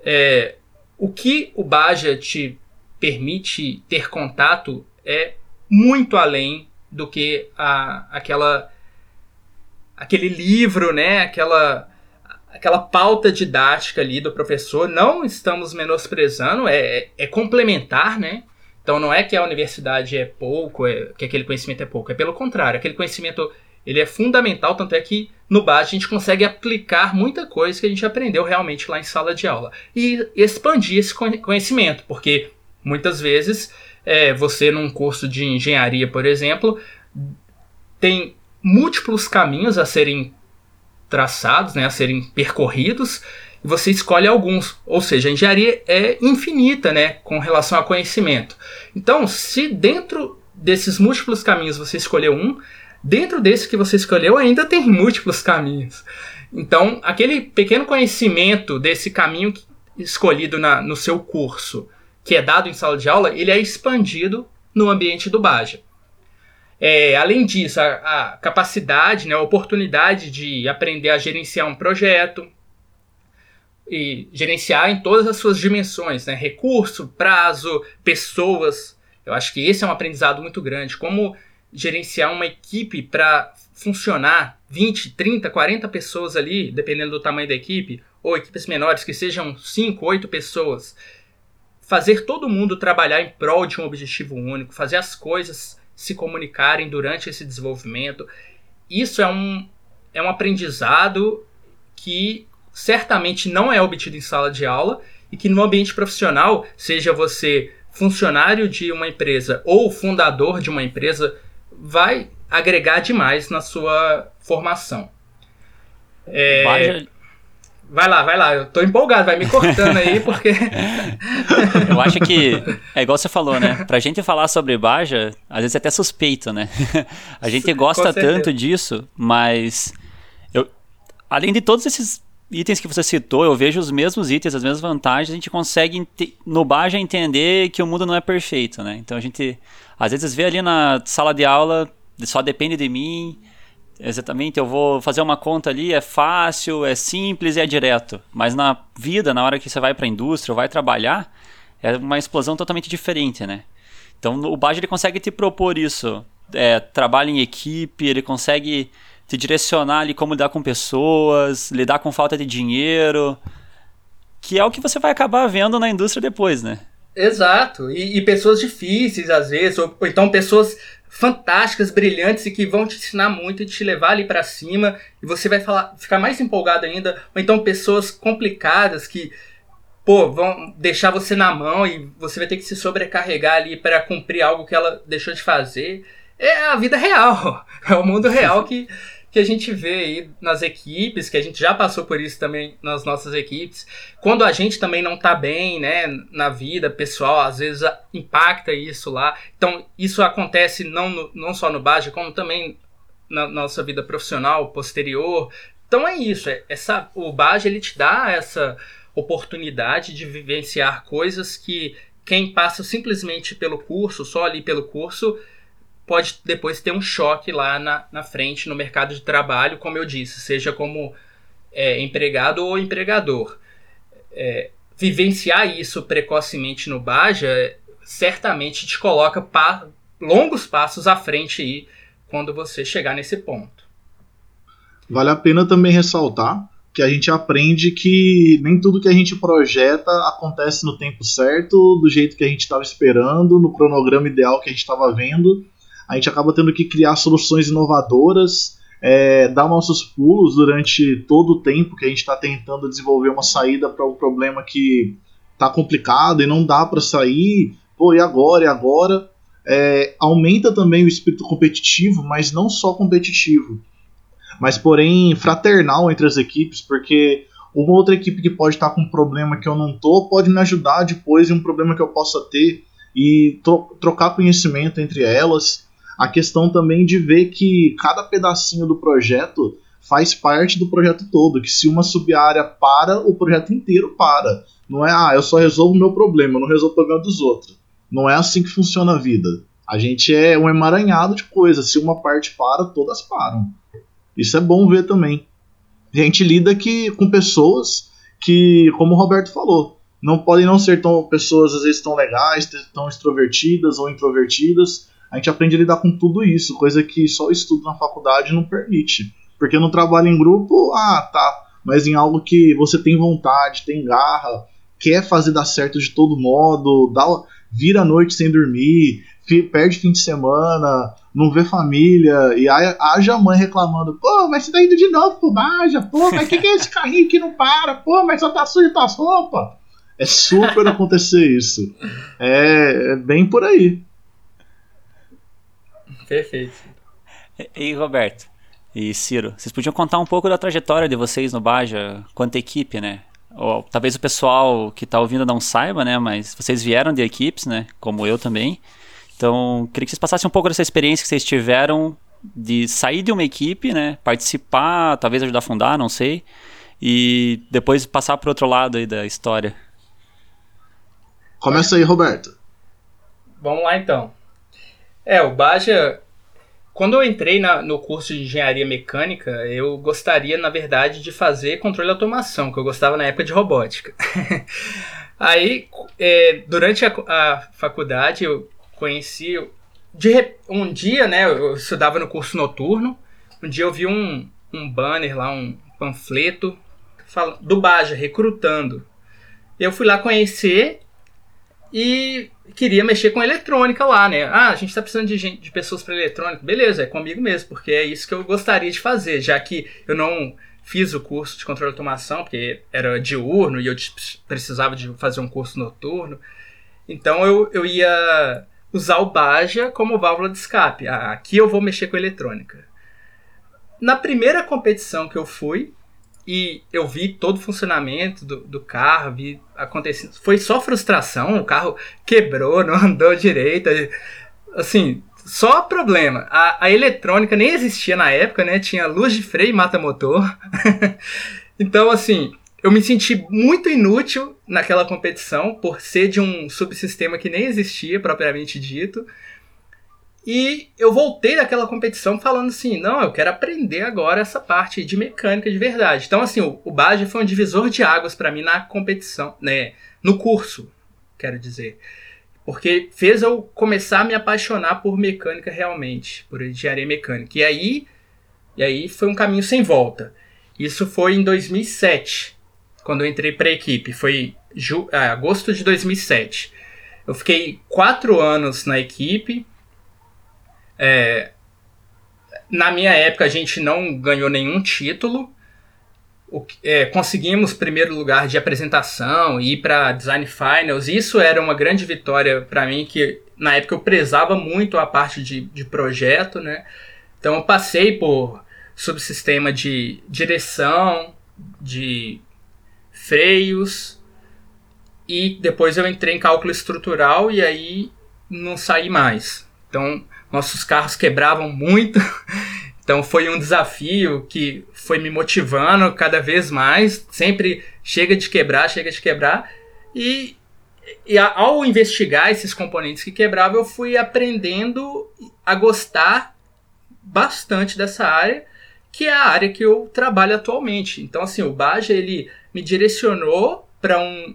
é, o que o Baja te permite ter contato é muito além do que a, aquela aquele livro, né, aquela aquela pauta didática ali do professor. Não estamos menosprezando, é, é complementar, né? Então não é que a universidade é pouco, é, que aquele conhecimento é pouco, é pelo contrário, aquele conhecimento ele é fundamental, tanto é que no BAS a gente consegue aplicar muita coisa que a gente aprendeu realmente lá em sala de aula e expandir esse conhecimento, porque Muitas vezes, é, você num curso de engenharia, por exemplo, tem múltiplos caminhos a serem traçados, né, a serem percorridos, e você escolhe alguns. Ou seja, a engenharia é infinita né, com relação ao conhecimento. Então, se dentro desses múltiplos caminhos você escolheu um, dentro desse que você escolheu ainda tem múltiplos caminhos. Então, aquele pequeno conhecimento desse caminho escolhido na, no seu curso que é dado em sala de aula, ele é expandido no ambiente do Baja. É, além disso, a, a, capacidade, né, a oportunidade de aprender a gerenciar um projeto e gerenciar em todas as suas dimensões, né, recurso, prazo, pessoas. Eu acho que esse é um aprendizado muito grande. Como gerenciar uma equipe para funcionar 20, 30, 40 pessoas ali, dependendo do tamanho da equipe, ou equipes menores que sejam 5, 8 pessoas. Fazer todo mundo trabalhar em prol de um objetivo único, fazer as coisas se comunicarem durante esse desenvolvimento. Isso é um, é um aprendizado que certamente não é obtido em sala de aula e que no ambiente profissional, seja você funcionário de uma empresa ou fundador de uma empresa, vai agregar demais na sua formação. É... Vai lá, vai lá. Eu tô empolgado, vai me cortando aí, porque. eu acho que é igual você falou, né? Pra gente falar sobre Baja, às vezes é até suspeito, né? A gente gosta tanto disso, mas. Eu, além de todos esses itens que você citou, eu vejo os mesmos itens, as mesmas vantagens, a gente consegue no Baja entender que o mundo não é perfeito, né? Então a gente às vezes vê ali na sala de aula, só depende de mim, Exatamente, eu vou fazer uma conta ali, é fácil, é simples e é direto. Mas na vida, na hora que você vai para a indústria ou vai trabalhar, é uma explosão totalmente diferente, né? Então o Baja ele consegue te propor isso. É, trabalho em equipe, ele consegue te direcionar ali como lidar com pessoas, lidar com falta de dinheiro, que é o que você vai acabar vendo na indústria depois, né? Exato, e, e pessoas difíceis às vezes, ou, ou então pessoas fantásticas, brilhantes e que vão te ensinar muito e te levar ali para cima. E você vai falar, ficar mais empolgado ainda, ou então pessoas complicadas que pô, vão deixar você na mão e você vai ter que se sobrecarregar ali para cumprir algo que ela deixou de fazer. É a vida real, é o mundo real que que a gente vê aí nas equipes, que a gente já passou por isso também nas nossas equipes. Quando a gente também não tá bem, né, na vida pessoal, às vezes impacta isso lá. Então, isso acontece não, no, não só no Baja, como também na nossa vida profissional posterior. Então é isso, é, essa, o Baja ele te dá essa oportunidade de vivenciar coisas que quem passa simplesmente pelo curso, só ali pelo curso, pode depois ter um choque lá na, na frente no mercado de trabalho, como eu disse, seja como é, empregado ou empregador. É, vivenciar isso precocemente no Baja certamente te coloca pa longos passos à frente aí quando você chegar nesse ponto. Vale a pena também ressaltar que a gente aprende que nem tudo que a gente projeta acontece no tempo certo, do jeito que a gente estava esperando, no cronograma ideal que a gente estava vendo a gente acaba tendo que criar soluções inovadoras, é, dar nossos pulos durante todo o tempo que a gente está tentando desenvolver uma saída para um problema que está complicado e não dá para sair. Pô, e agora? E agora? É, aumenta também o espírito competitivo, mas não só competitivo, mas porém fraternal entre as equipes, porque uma outra equipe que pode estar tá com um problema que eu não tô pode me ajudar depois em um problema que eu possa ter e tro trocar conhecimento entre elas a questão também de ver que cada pedacinho do projeto faz parte do projeto todo, que se uma sub-área para, o projeto inteiro para. Não é, ah, eu só resolvo o meu problema, eu não resolvo o problema dos outros. Não é assim que funciona a vida. A gente é um emaranhado de coisas, se uma parte para, todas param. Isso é bom ver também. A gente lida que, com pessoas que, como o Roberto falou, não podem não ser tão pessoas às vezes tão legais, tão extrovertidas ou introvertidas, a gente aprende a lidar com tudo isso, coisa que só o estudo na faculdade não permite. Porque no trabalho em grupo, ah, tá, mas em algo que você tem vontade, tem garra, quer fazer dar certo de todo modo, dá, vira a noite sem dormir, perde fim de semana, não vê família, e haja a mãe reclamando, pô, mas você tá indo de novo pro Baja, pô, mas que, que é esse carrinho que não para, pô, mas só tá sujo tuas roupas. É super acontecer isso. É, é bem por aí. Perfeito. E, Roberto e Ciro, vocês podiam contar um pouco da trajetória de vocês no Baja, quanto equipe, né? Ou, talvez o pessoal que está ouvindo não saiba, né? Mas vocês vieram de equipes, né? Como eu também. Então, queria que vocês passassem um pouco dessa experiência que vocês tiveram de sair de uma equipe, né? Participar, talvez ajudar a fundar, não sei. E depois passar para outro lado aí da história. Começa aí, Roberto. Vamos lá então. É, o Baja quando eu entrei na, no curso de engenharia mecânica, eu gostaria, na verdade, de fazer controle de automação, que eu gostava na época de robótica. Aí, é, durante a, a, faculdade, eu conheci. De, um dia, né, eu estudava no curso noturno. Um dia eu vi um, um banner lá, um panfleto fala, do Baja, recrutando. Eu fui lá conhecer e queria mexer com eletrônica lá, né? Ah, a gente está precisando de, gente, de pessoas para eletrônica. Beleza, é comigo mesmo, porque é isso que eu gostaria de fazer, já que eu não fiz o curso de controle de automação, porque era diurno e eu precisava de fazer um curso noturno. Então eu, eu ia usar o Baja como válvula de escape. Ah, aqui eu vou mexer com eletrônica. Na primeira competição que eu fui, e eu vi todo o funcionamento do, do carro, vi acontecendo. Foi só frustração, o carro quebrou, não andou direito. Assim, só problema. A, a eletrônica nem existia na época, né? Tinha luz de freio e mata-motor. então, assim, eu me senti muito inútil naquela competição por ser de um subsistema que nem existia, propriamente dito. E eu voltei daquela competição falando assim: não, eu quero aprender agora essa parte de mecânica de verdade. Então, assim, o, o Baja foi um divisor de águas para mim na competição, né? No curso, quero dizer. Porque fez eu começar a me apaixonar por mecânica realmente, por engenharia mecânica. E aí, e aí foi um caminho sem volta. Isso foi em 2007, quando eu entrei para a equipe. Foi ah, agosto de 2007. Eu fiquei quatro anos na equipe é, na minha época a gente não ganhou nenhum título. O, é, conseguimos primeiro lugar de apresentação ir para Design Finals. Isso era uma grande vitória para mim, que na época eu prezava muito a parte de, de projeto, né? Então eu passei por subsistema de direção, de freios e depois eu entrei em cálculo estrutural e aí não saí mais. Então nossos carros quebravam muito. Então foi um desafio que foi me motivando cada vez mais. Sempre chega de quebrar, chega de quebrar. E, e ao investigar esses componentes que quebravam, eu fui aprendendo a gostar bastante dessa área, que é a área que eu trabalho atualmente. Então, assim, o Baja ele me direcionou para um,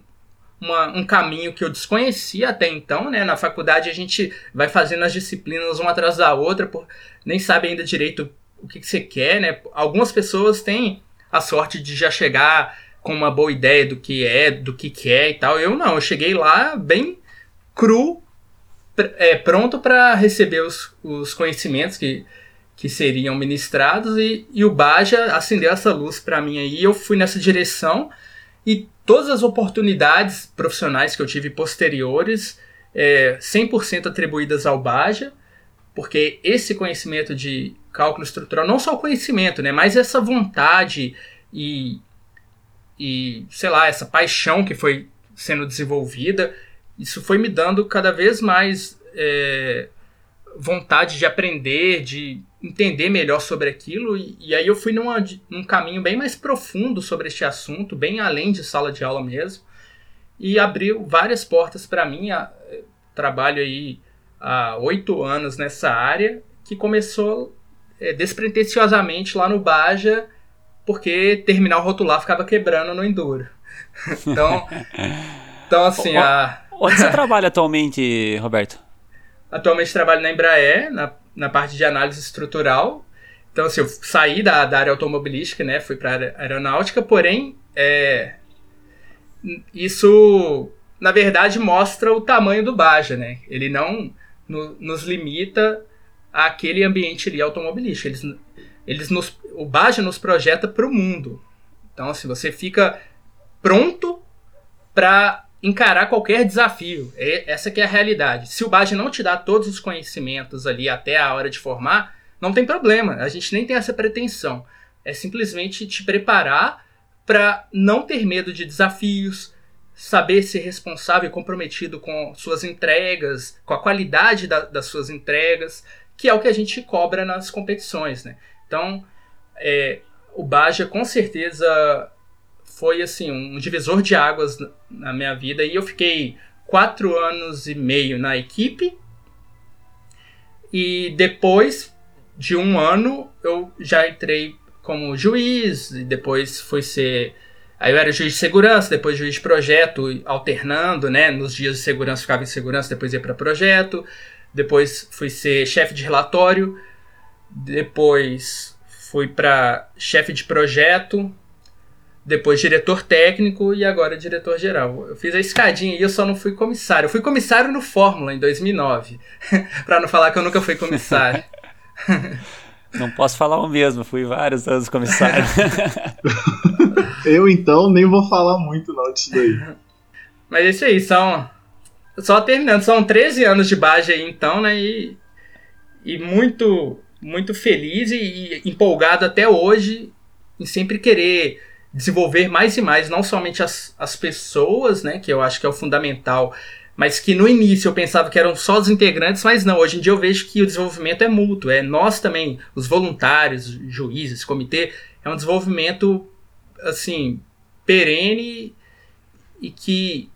uma, um caminho que eu desconhecia até então, né? Na faculdade a gente vai fazendo as disciplinas uma atrás da outra, por, nem sabe ainda direito o que, que você quer, né? Algumas pessoas têm a sorte de já chegar com uma boa ideia do que é, do que quer e tal. Eu não, eu cheguei lá bem cru, é, pronto para receber os, os conhecimentos que, que seriam ministrados e, e o Baja acendeu essa luz para mim aí. Eu fui nessa direção e todas as oportunidades profissionais que eu tive posteriores, é, 100% atribuídas ao Baja, porque esse conhecimento de cálculo estrutural, não só o conhecimento, né, mas essa vontade e, e, sei lá, essa paixão que foi sendo desenvolvida, isso foi me dando cada vez mais é, vontade de aprender, de entender melhor sobre aquilo. E, e aí eu fui numa, num caminho bem mais profundo sobre este assunto, bem além de sala de aula mesmo. E abriu várias portas para mim. A, trabalho aí há oito anos nessa área, que começou é, despretensiosamente lá no Baja, porque terminal rotular ficava quebrando no Enduro. então, então, assim. O, a... Onde você trabalha atualmente, Roberto? Atualmente trabalho na Embraer, na, na parte de análise estrutural. Então, assim, eu saí da, da área automobilística, né? Fui para aeronáutica, porém, é, isso, na verdade, mostra o tamanho do Baja, né? Ele não no, nos limita àquele ambiente ali automobilístico. Eles, eles nos, o Baja nos projeta para o mundo. Então, assim, você fica pronto para encarar qualquer desafio. É, essa que é a realidade. Se o Baja não te dá todos os conhecimentos ali até a hora de formar, não tem problema. A gente nem tem essa pretensão. É simplesmente te preparar para não ter medo de desafios, saber ser responsável e comprometido com suas entregas, com a qualidade da, das suas entregas, que é o que a gente cobra nas competições, né? Então, é, o Baja com certeza foi assim um divisor de águas na minha vida e eu fiquei quatro anos e meio na equipe e depois de um ano eu já entrei como juiz, e depois fui ser. Aí eu era juiz de segurança, depois juiz de projeto, alternando, né? Nos dias de segurança ficava em segurança, depois ia para projeto. Depois fui ser chefe de relatório. Depois fui para chefe de projeto, depois diretor técnico e agora diretor geral. Eu fiz a escadinha e eu só não fui comissário. Eu fui comissário no Fórmula em 2009, para não falar que eu nunca fui comissário. não posso falar o mesmo, fui vários anos comissário. eu então nem vou falar muito não disso daí. Mas é isso aí, são só terminando, são 13 anos de base aí então, né? E, e muito muito feliz e, e empolgado até hoje em sempre querer desenvolver mais e mais, não somente as, as pessoas, né, que eu acho que é o fundamental, mas que no início eu pensava que eram só os integrantes, mas não, hoje em dia eu vejo que o desenvolvimento é mútuo, é nós também, os voluntários, juízes, comitê, é um desenvolvimento, assim, perene e que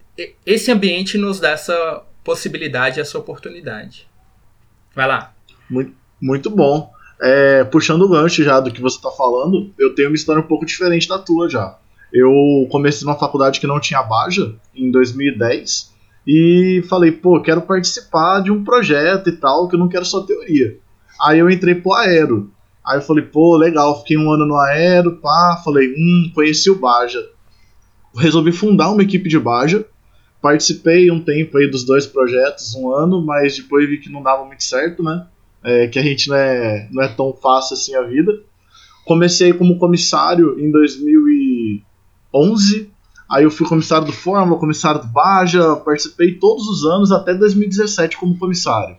esse ambiente nos dá essa possibilidade, essa oportunidade. Vai lá. Muito, muito bom. É, puxando o gancho já do que você está falando, eu tenho uma história um pouco diferente da tua já. Eu comecei numa faculdade que não tinha Baja em 2010 e falei, pô, quero participar de um projeto e tal, que eu não quero só teoria. Aí eu entrei pro Aero. Aí eu falei, pô, legal, fiquei um ano no Aero, pá, falei, hum, conheci o Baja. Resolvi fundar uma equipe de Baja. Participei um tempo aí dos dois projetos, um ano, mas depois vi que não dava muito certo, né? É, que a gente não é, não é tão fácil assim a vida. Comecei como comissário em 2011, aí eu fui comissário do Fórmula, comissário do Baja, participei todos os anos até 2017 como comissário.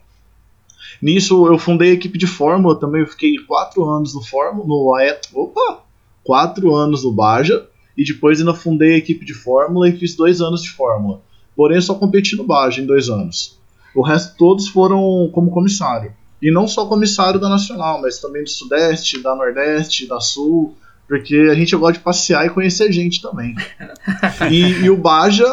Nisso eu fundei a equipe de Fórmula também, eu fiquei quatro anos no Fórmula, no AET, opa, quatro anos no Baja, e depois ainda fundei a equipe de Fórmula e fiz dois anos de Fórmula. Porém eu só competi no Baja em dois anos. O resto todos foram como comissário. E não só comissário da Nacional, mas também do Sudeste, da Nordeste, da Sul, porque a gente gosta de passear e conhecer gente também. e, e o Baja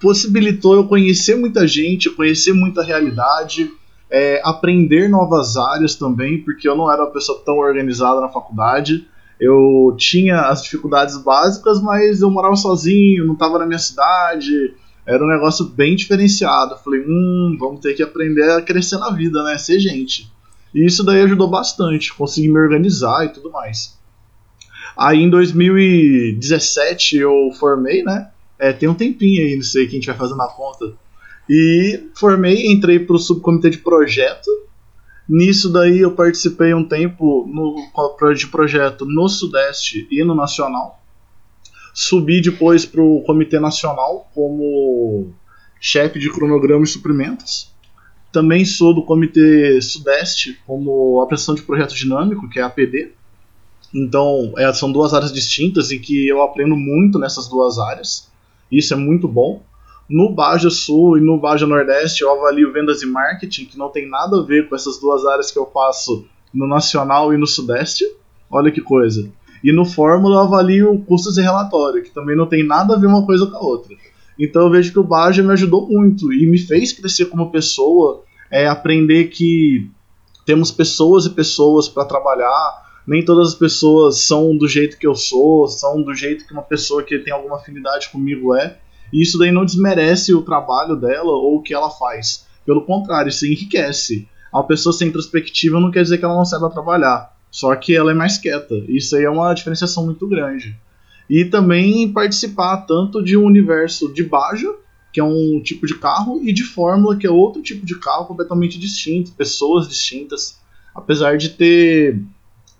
possibilitou eu conhecer muita gente, conhecer muita realidade, é, aprender novas áreas também, porque eu não era uma pessoa tão organizada na faculdade. Eu tinha as dificuldades básicas, mas eu morava sozinho, não estava na minha cidade, era um negócio bem diferenciado. falei, hum, vamos ter que aprender a crescer na vida, né? Ser gente. E isso daí ajudou bastante, consegui me organizar e tudo mais. Aí em 2017 eu formei, né? É, tem um tempinho aí, não sei, que a gente vai fazendo a conta. E formei, entrei para o subcomitê de projeto. Nisso daí eu participei um tempo no, de projeto no Sudeste e no Nacional. Subi depois para o Comitê Nacional como chefe de cronograma e suprimentos. Também sou do Comitê Sudeste como apreciação de projeto dinâmico, que é a APD. Então, é, são duas áreas distintas e que eu aprendo muito nessas duas áreas. Isso é muito bom. No Baja Sul e no Baja Nordeste eu avalio vendas e marketing, que não tem nada a ver com essas duas áreas que eu faço no Nacional e no Sudeste. Olha que coisa. E no Fórmula eu avalio custos e relatório, que também não tem nada a ver uma coisa com a outra. Então eu vejo que o Baja me ajudou muito e me fez crescer como pessoa, é, aprender que temos pessoas e pessoas para trabalhar, nem todas as pessoas são do jeito que eu sou, são do jeito que uma pessoa que tem alguma afinidade comigo é. E isso daí não desmerece o trabalho dela ou o que ela faz. Pelo contrário, isso enriquece. Uma pessoa sem introspectiva não quer dizer que ela não saiba trabalhar. Só que ela é mais quieta. Isso aí é uma diferenciação muito grande. E também participar tanto de um universo de Baja, que é um tipo de carro, e de Fórmula, que é outro tipo de carro completamente distinto, pessoas distintas. Apesar de ter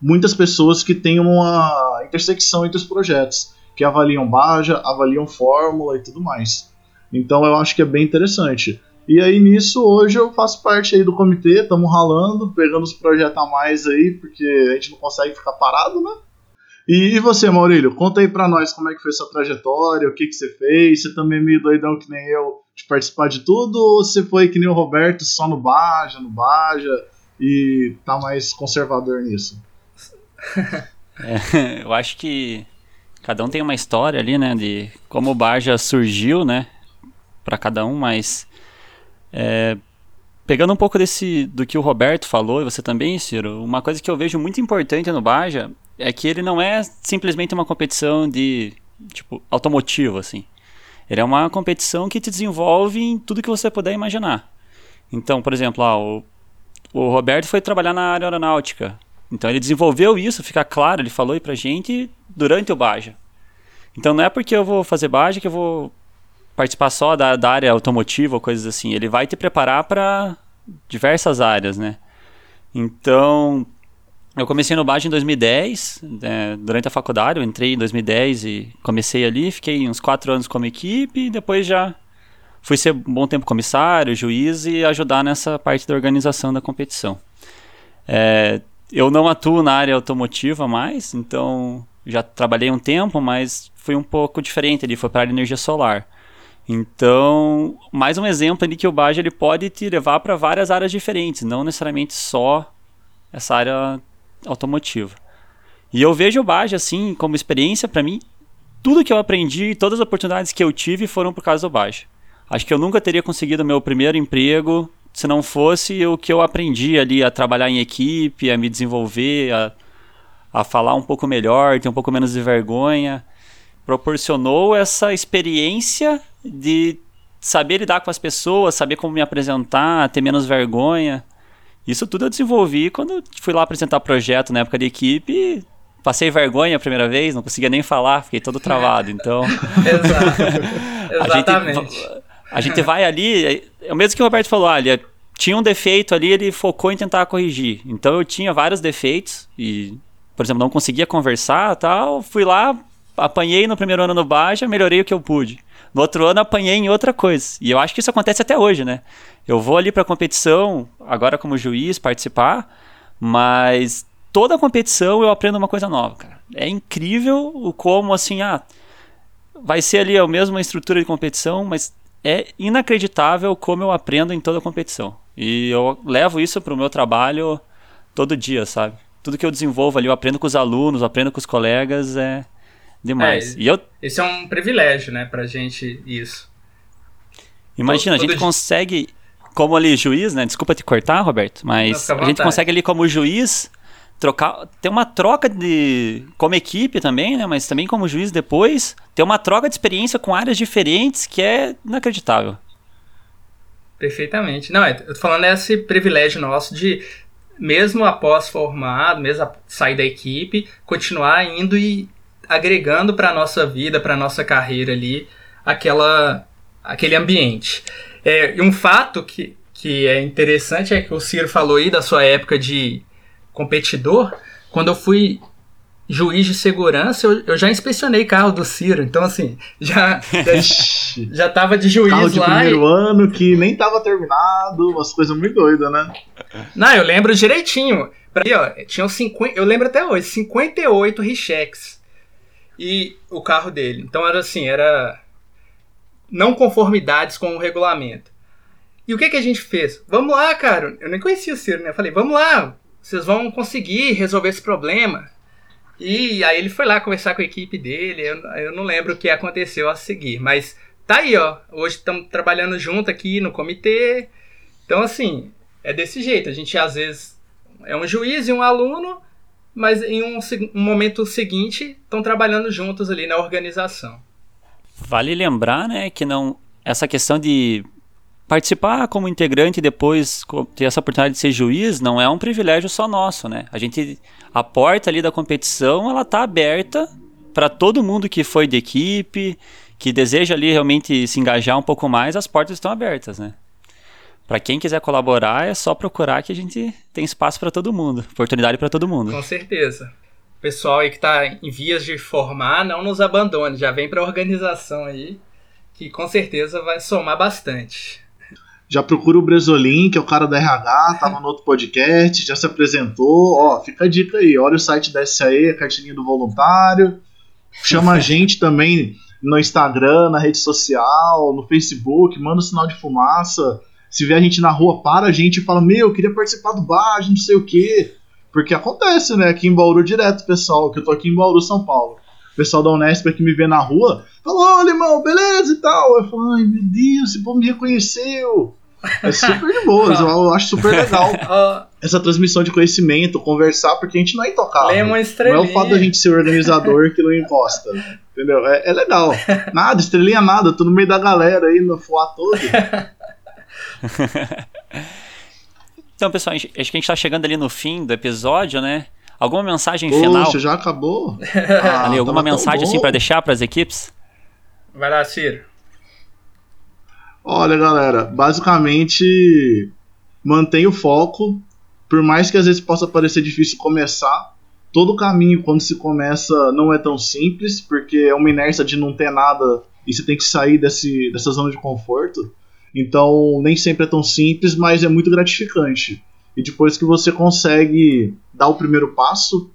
muitas pessoas que têm uma intersecção entre os projetos, que avaliam Baja, avaliam Fórmula e tudo mais. Então eu acho que é bem interessante. E aí nisso, hoje eu faço parte aí do comitê, estamos ralando, pegando os projetos a mais aí, porque a gente não consegue ficar parado, né? E, e você, Maurílio, conta aí pra nós como é que foi sua trajetória, o que, que você fez, você também é meio doidão que nem eu de participar de tudo, ou você foi que nem o Roberto, só no Baja, no Baja, e tá mais conservador nisso? É, eu acho que cada um tem uma história ali, né, de como o Baja surgiu, né, para cada um, mas é, pegando um pouco desse do que o Roberto falou e você também, Ciro, uma coisa que eu vejo muito importante no Baja é que ele não é simplesmente uma competição de tipo automotivo assim. Ele é uma competição que te desenvolve em tudo que você puder imaginar. Então, por exemplo, ah, o, o Roberto foi trabalhar na área aeronáutica. Então ele desenvolveu isso, fica claro, ele falou aí pra gente durante o Baja. Então não é porque eu vou fazer Baja que eu vou participar só da, da área automotiva coisas assim. Ele vai te preparar para diversas áreas, né? Então, eu comecei no Baja em 2010, né, durante a faculdade, eu entrei em 2010 e comecei ali, fiquei uns quatro anos como equipe e depois já fui ser um bom tempo comissário, juiz e ajudar nessa parte da organização da competição. É, eu não atuo na área automotiva mais, então já trabalhei um tempo, mas fui um pouco diferente ali, foi para a energia solar. Então, mais um exemplo ali que o Baja ele pode te levar para várias áreas diferentes, não necessariamente só essa área automotiva. E eu vejo o Baja assim como experiência para mim, tudo que eu aprendi, todas as oportunidades que eu tive foram por causa do Baja. Acho que eu nunca teria conseguido meu primeiro emprego se não fosse o que eu aprendi ali a trabalhar em equipe, a me desenvolver, a, a falar um pouco melhor, ter um pouco menos de vergonha. Proporcionou essa experiência de saber lidar com as pessoas, saber como me apresentar, ter menos vergonha. Isso tudo eu desenvolvi quando fui lá apresentar projeto na época de equipe. Passei vergonha a primeira vez, não conseguia nem falar, fiquei todo travado. Então. Exato. Exatamente. a, gente, a gente vai ali. É o mesmo que o Roberto falou, olha, tinha um defeito ali, ele focou em tentar corrigir. Então eu tinha vários defeitos e, por exemplo, não conseguia conversar tal. Fui lá, apanhei no primeiro ano no Baja, melhorei o que eu pude. No outro ano apanhei em outra coisa. E eu acho que isso acontece até hoje, né? Eu vou ali para competição, agora como juiz, participar, mas toda competição eu aprendo uma coisa nova, cara. É incrível o como, assim, ah, vai ser ali a mesma estrutura de competição, mas é inacreditável como eu aprendo em toda competição. E eu levo isso para o meu trabalho todo dia, sabe? Tudo que eu desenvolvo ali, eu aprendo com os alunos, aprendo com os colegas, é, Demais. É, e eu... Esse é um privilégio, né, pra gente isso. Imagina, todo, a gente consegue, como ali juiz, né? Desculpa te cortar, Roberto, mas a gente consegue ali como juiz trocar, ter uma troca de como equipe também, né? Mas também como juiz depois ter uma troca de experiência com áreas diferentes que é inacreditável. Perfeitamente. Não, eu tô falando esse privilégio nosso de mesmo após formado, mesmo sair da equipe, continuar indo e agregando para a nossa vida, para a nossa carreira ali, aquela, aquele ambiente. É, e um fato que, que é interessante é que o Ciro falou aí da sua época de competidor. Quando eu fui juiz de segurança, eu, eu já inspecionei carro do Ciro. Então, assim, já, já, já tava de juiz carro de lá. primeiro e... ano que nem tava terminado, umas coisas muito doidas, né? Não, eu lembro direitinho. Aí, ó, tinham 50, eu lembro até hoje, 58 Richex e o carro dele. Então era assim, era não conformidades com o regulamento. E o que, que a gente fez? Vamos lá, cara. Eu nem conhecia o Ciro, né? Eu falei, vamos lá, vocês vão conseguir resolver esse problema. E aí ele foi lá conversar com a equipe dele. Eu, eu não lembro o que aconteceu a seguir. Mas tá aí, ó. Hoje estamos trabalhando junto aqui no comitê. Então, assim, é desse jeito. A gente às vezes é um juiz e um aluno mas em um, um momento seguinte estão trabalhando juntos ali na organização. Vale lembrar, né, que não essa questão de participar como integrante e depois ter essa oportunidade de ser juiz não é um privilégio só nosso, né? A gente a porta ali da competição, ela tá aberta para todo mundo que foi de equipe, que deseja ali realmente se engajar um pouco mais, as portas estão abertas, né? Para quem quiser colaborar, é só procurar que a gente tem espaço para todo mundo, oportunidade para todo mundo. Com certeza. O pessoal aí que está em vias de formar, não nos abandone, já vem para a organização aí, que com certeza vai somar bastante. Já procura o Bresolim, que é o cara da RH, tava no outro podcast, já se apresentou. Ó, fica a dica aí, olha o site da SAE, a cartinha do voluntário. Chama a gente também no Instagram, na rede social, no Facebook, manda um sinal de fumaça se vê a gente na rua, para a gente e fala: Meu, eu queria participar do bar, não sei o quê. Porque acontece, né? Aqui em Bauru direto, pessoal, que eu tô aqui em Bauru, São Paulo. O pessoal da Unesp que me vê na rua, fala: Ô, alemão, beleza e tal. Eu falo: Ai, meu Deus, esse povo me reconheceu. É super de boa, eu acho super legal Ó, essa transmissão de conhecimento, conversar, porque a gente não é intocável. Uma Não é estrelinha. o fato da gente ser organizador que não encosta. Entendeu? É, é legal. Nada, estrelinha nada, tô no meio da galera aí, no fuá todo. Então, pessoal, acho que a gente tá chegando ali no fim do episódio, né? Alguma mensagem final? Poxa, já acabou? Ah, ali, alguma tava tão mensagem assim pra deixar pras equipes? Vai lá, Ciro. Olha, galera, basicamente mantenha o foco, por mais que às vezes possa parecer difícil começar, todo o caminho quando se começa não é tão simples, porque é uma inércia de não ter nada e você tem que sair desse, dessa zona de conforto. Então, nem sempre é tão simples, mas é muito gratificante. E depois que você consegue dar o primeiro passo,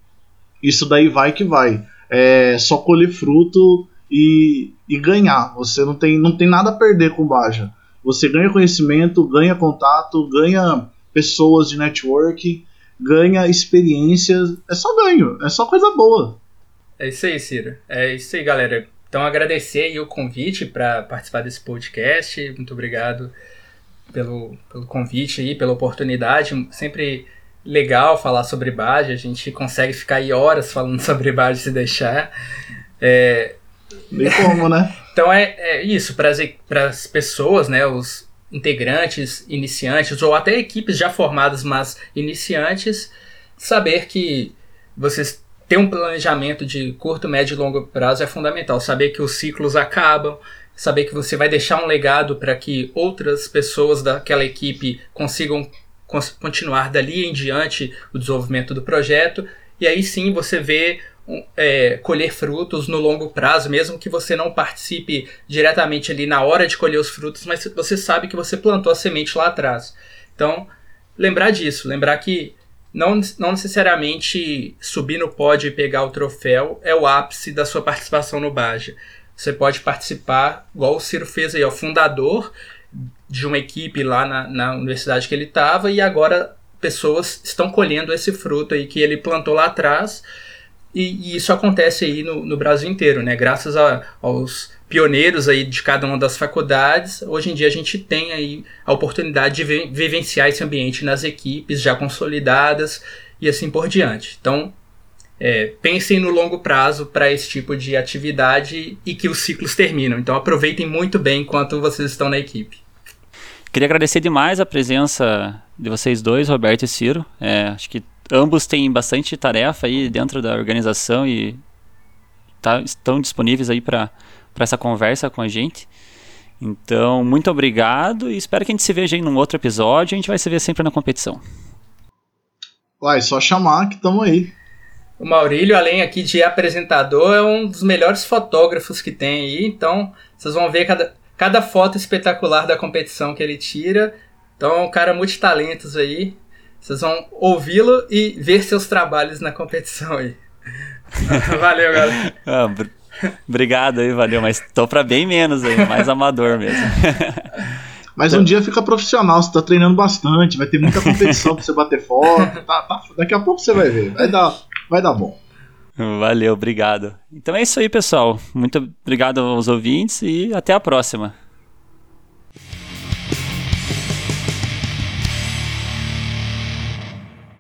isso daí vai que vai. É só colher fruto e, e ganhar. Você não tem, não tem nada a perder com o Baja. Você ganha conhecimento, ganha contato, ganha pessoas de network, ganha experiências. É só ganho, é só coisa boa. É isso aí, Ciro. É isso aí, galera. Então, agradecer aí o convite para participar desse podcast. Muito obrigado pelo, pelo convite aí, pela oportunidade. Sempre legal falar sobre Baja. A gente consegue ficar aí horas falando sobre Baja se deixar. É, Nem como, né? Então é, é isso, para as pessoas, né, os integrantes, iniciantes, ou até equipes já formadas, mas iniciantes, saber que vocês ter um planejamento de curto, médio e longo prazo é fundamental. Saber que os ciclos acabam, saber que você vai deixar um legado para que outras pessoas daquela equipe consigam cons- continuar dali em diante o desenvolvimento do projeto. E aí sim você vê é, colher frutos no longo prazo, mesmo que você não participe diretamente ali na hora de colher os frutos, mas você sabe que você plantou a semente lá atrás. Então, lembrar disso, lembrar que não, não necessariamente subir no pódio e pegar o troféu é o ápice da sua participação no Baja. Você pode participar, igual o Ciro fez aí, ó, fundador de uma equipe lá na, na universidade que ele estava e agora pessoas estão colhendo esse fruto aí que ele plantou lá atrás e, e isso acontece aí no, no Brasil inteiro, né? Graças a, aos pioneiros aí de cada uma das faculdades, hoje em dia a gente tem aí a oportunidade de vi- vivenciar esse ambiente nas equipes já consolidadas e assim por diante. Então, é, pensem no longo prazo para esse tipo de atividade e que os ciclos terminam. Então, aproveitem muito bem enquanto vocês estão na equipe. Queria agradecer demais a presença de vocês dois, Roberto e Ciro. É, acho que ambos têm bastante tarefa aí dentro da organização e tá- estão disponíveis aí para essa conversa com a gente. Então, muito obrigado e espero que a gente se veja aí num outro episódio. A gente vai se ver sempre na competição. Uai, só chamar que tamo aí. O Maurílio, além aqui de apresentador, é um dos melhores fotógrafos que tem aí. Então, vocês vão ver cada, cada foto espetacular da competição que ele tira. Então, é um cara multitalentos aí. Vocês vão ouvi-lo e ver seus trabalhos na competição aí. Valeu, galera. Br- obrigado aí, valeu. Mas tô para bem menos aí, mais amador mesmo. Mas um dia fica profissional, você tá treinando bastante, vai ter muita competição pra você bater foto. Tá, tá, daqui a pouco você vai ver. Vai dar, vai dar bom. Valeu, obrigado. Então é isso aí, pessoal. Muito obrigado aos ouvintes e até a próxima.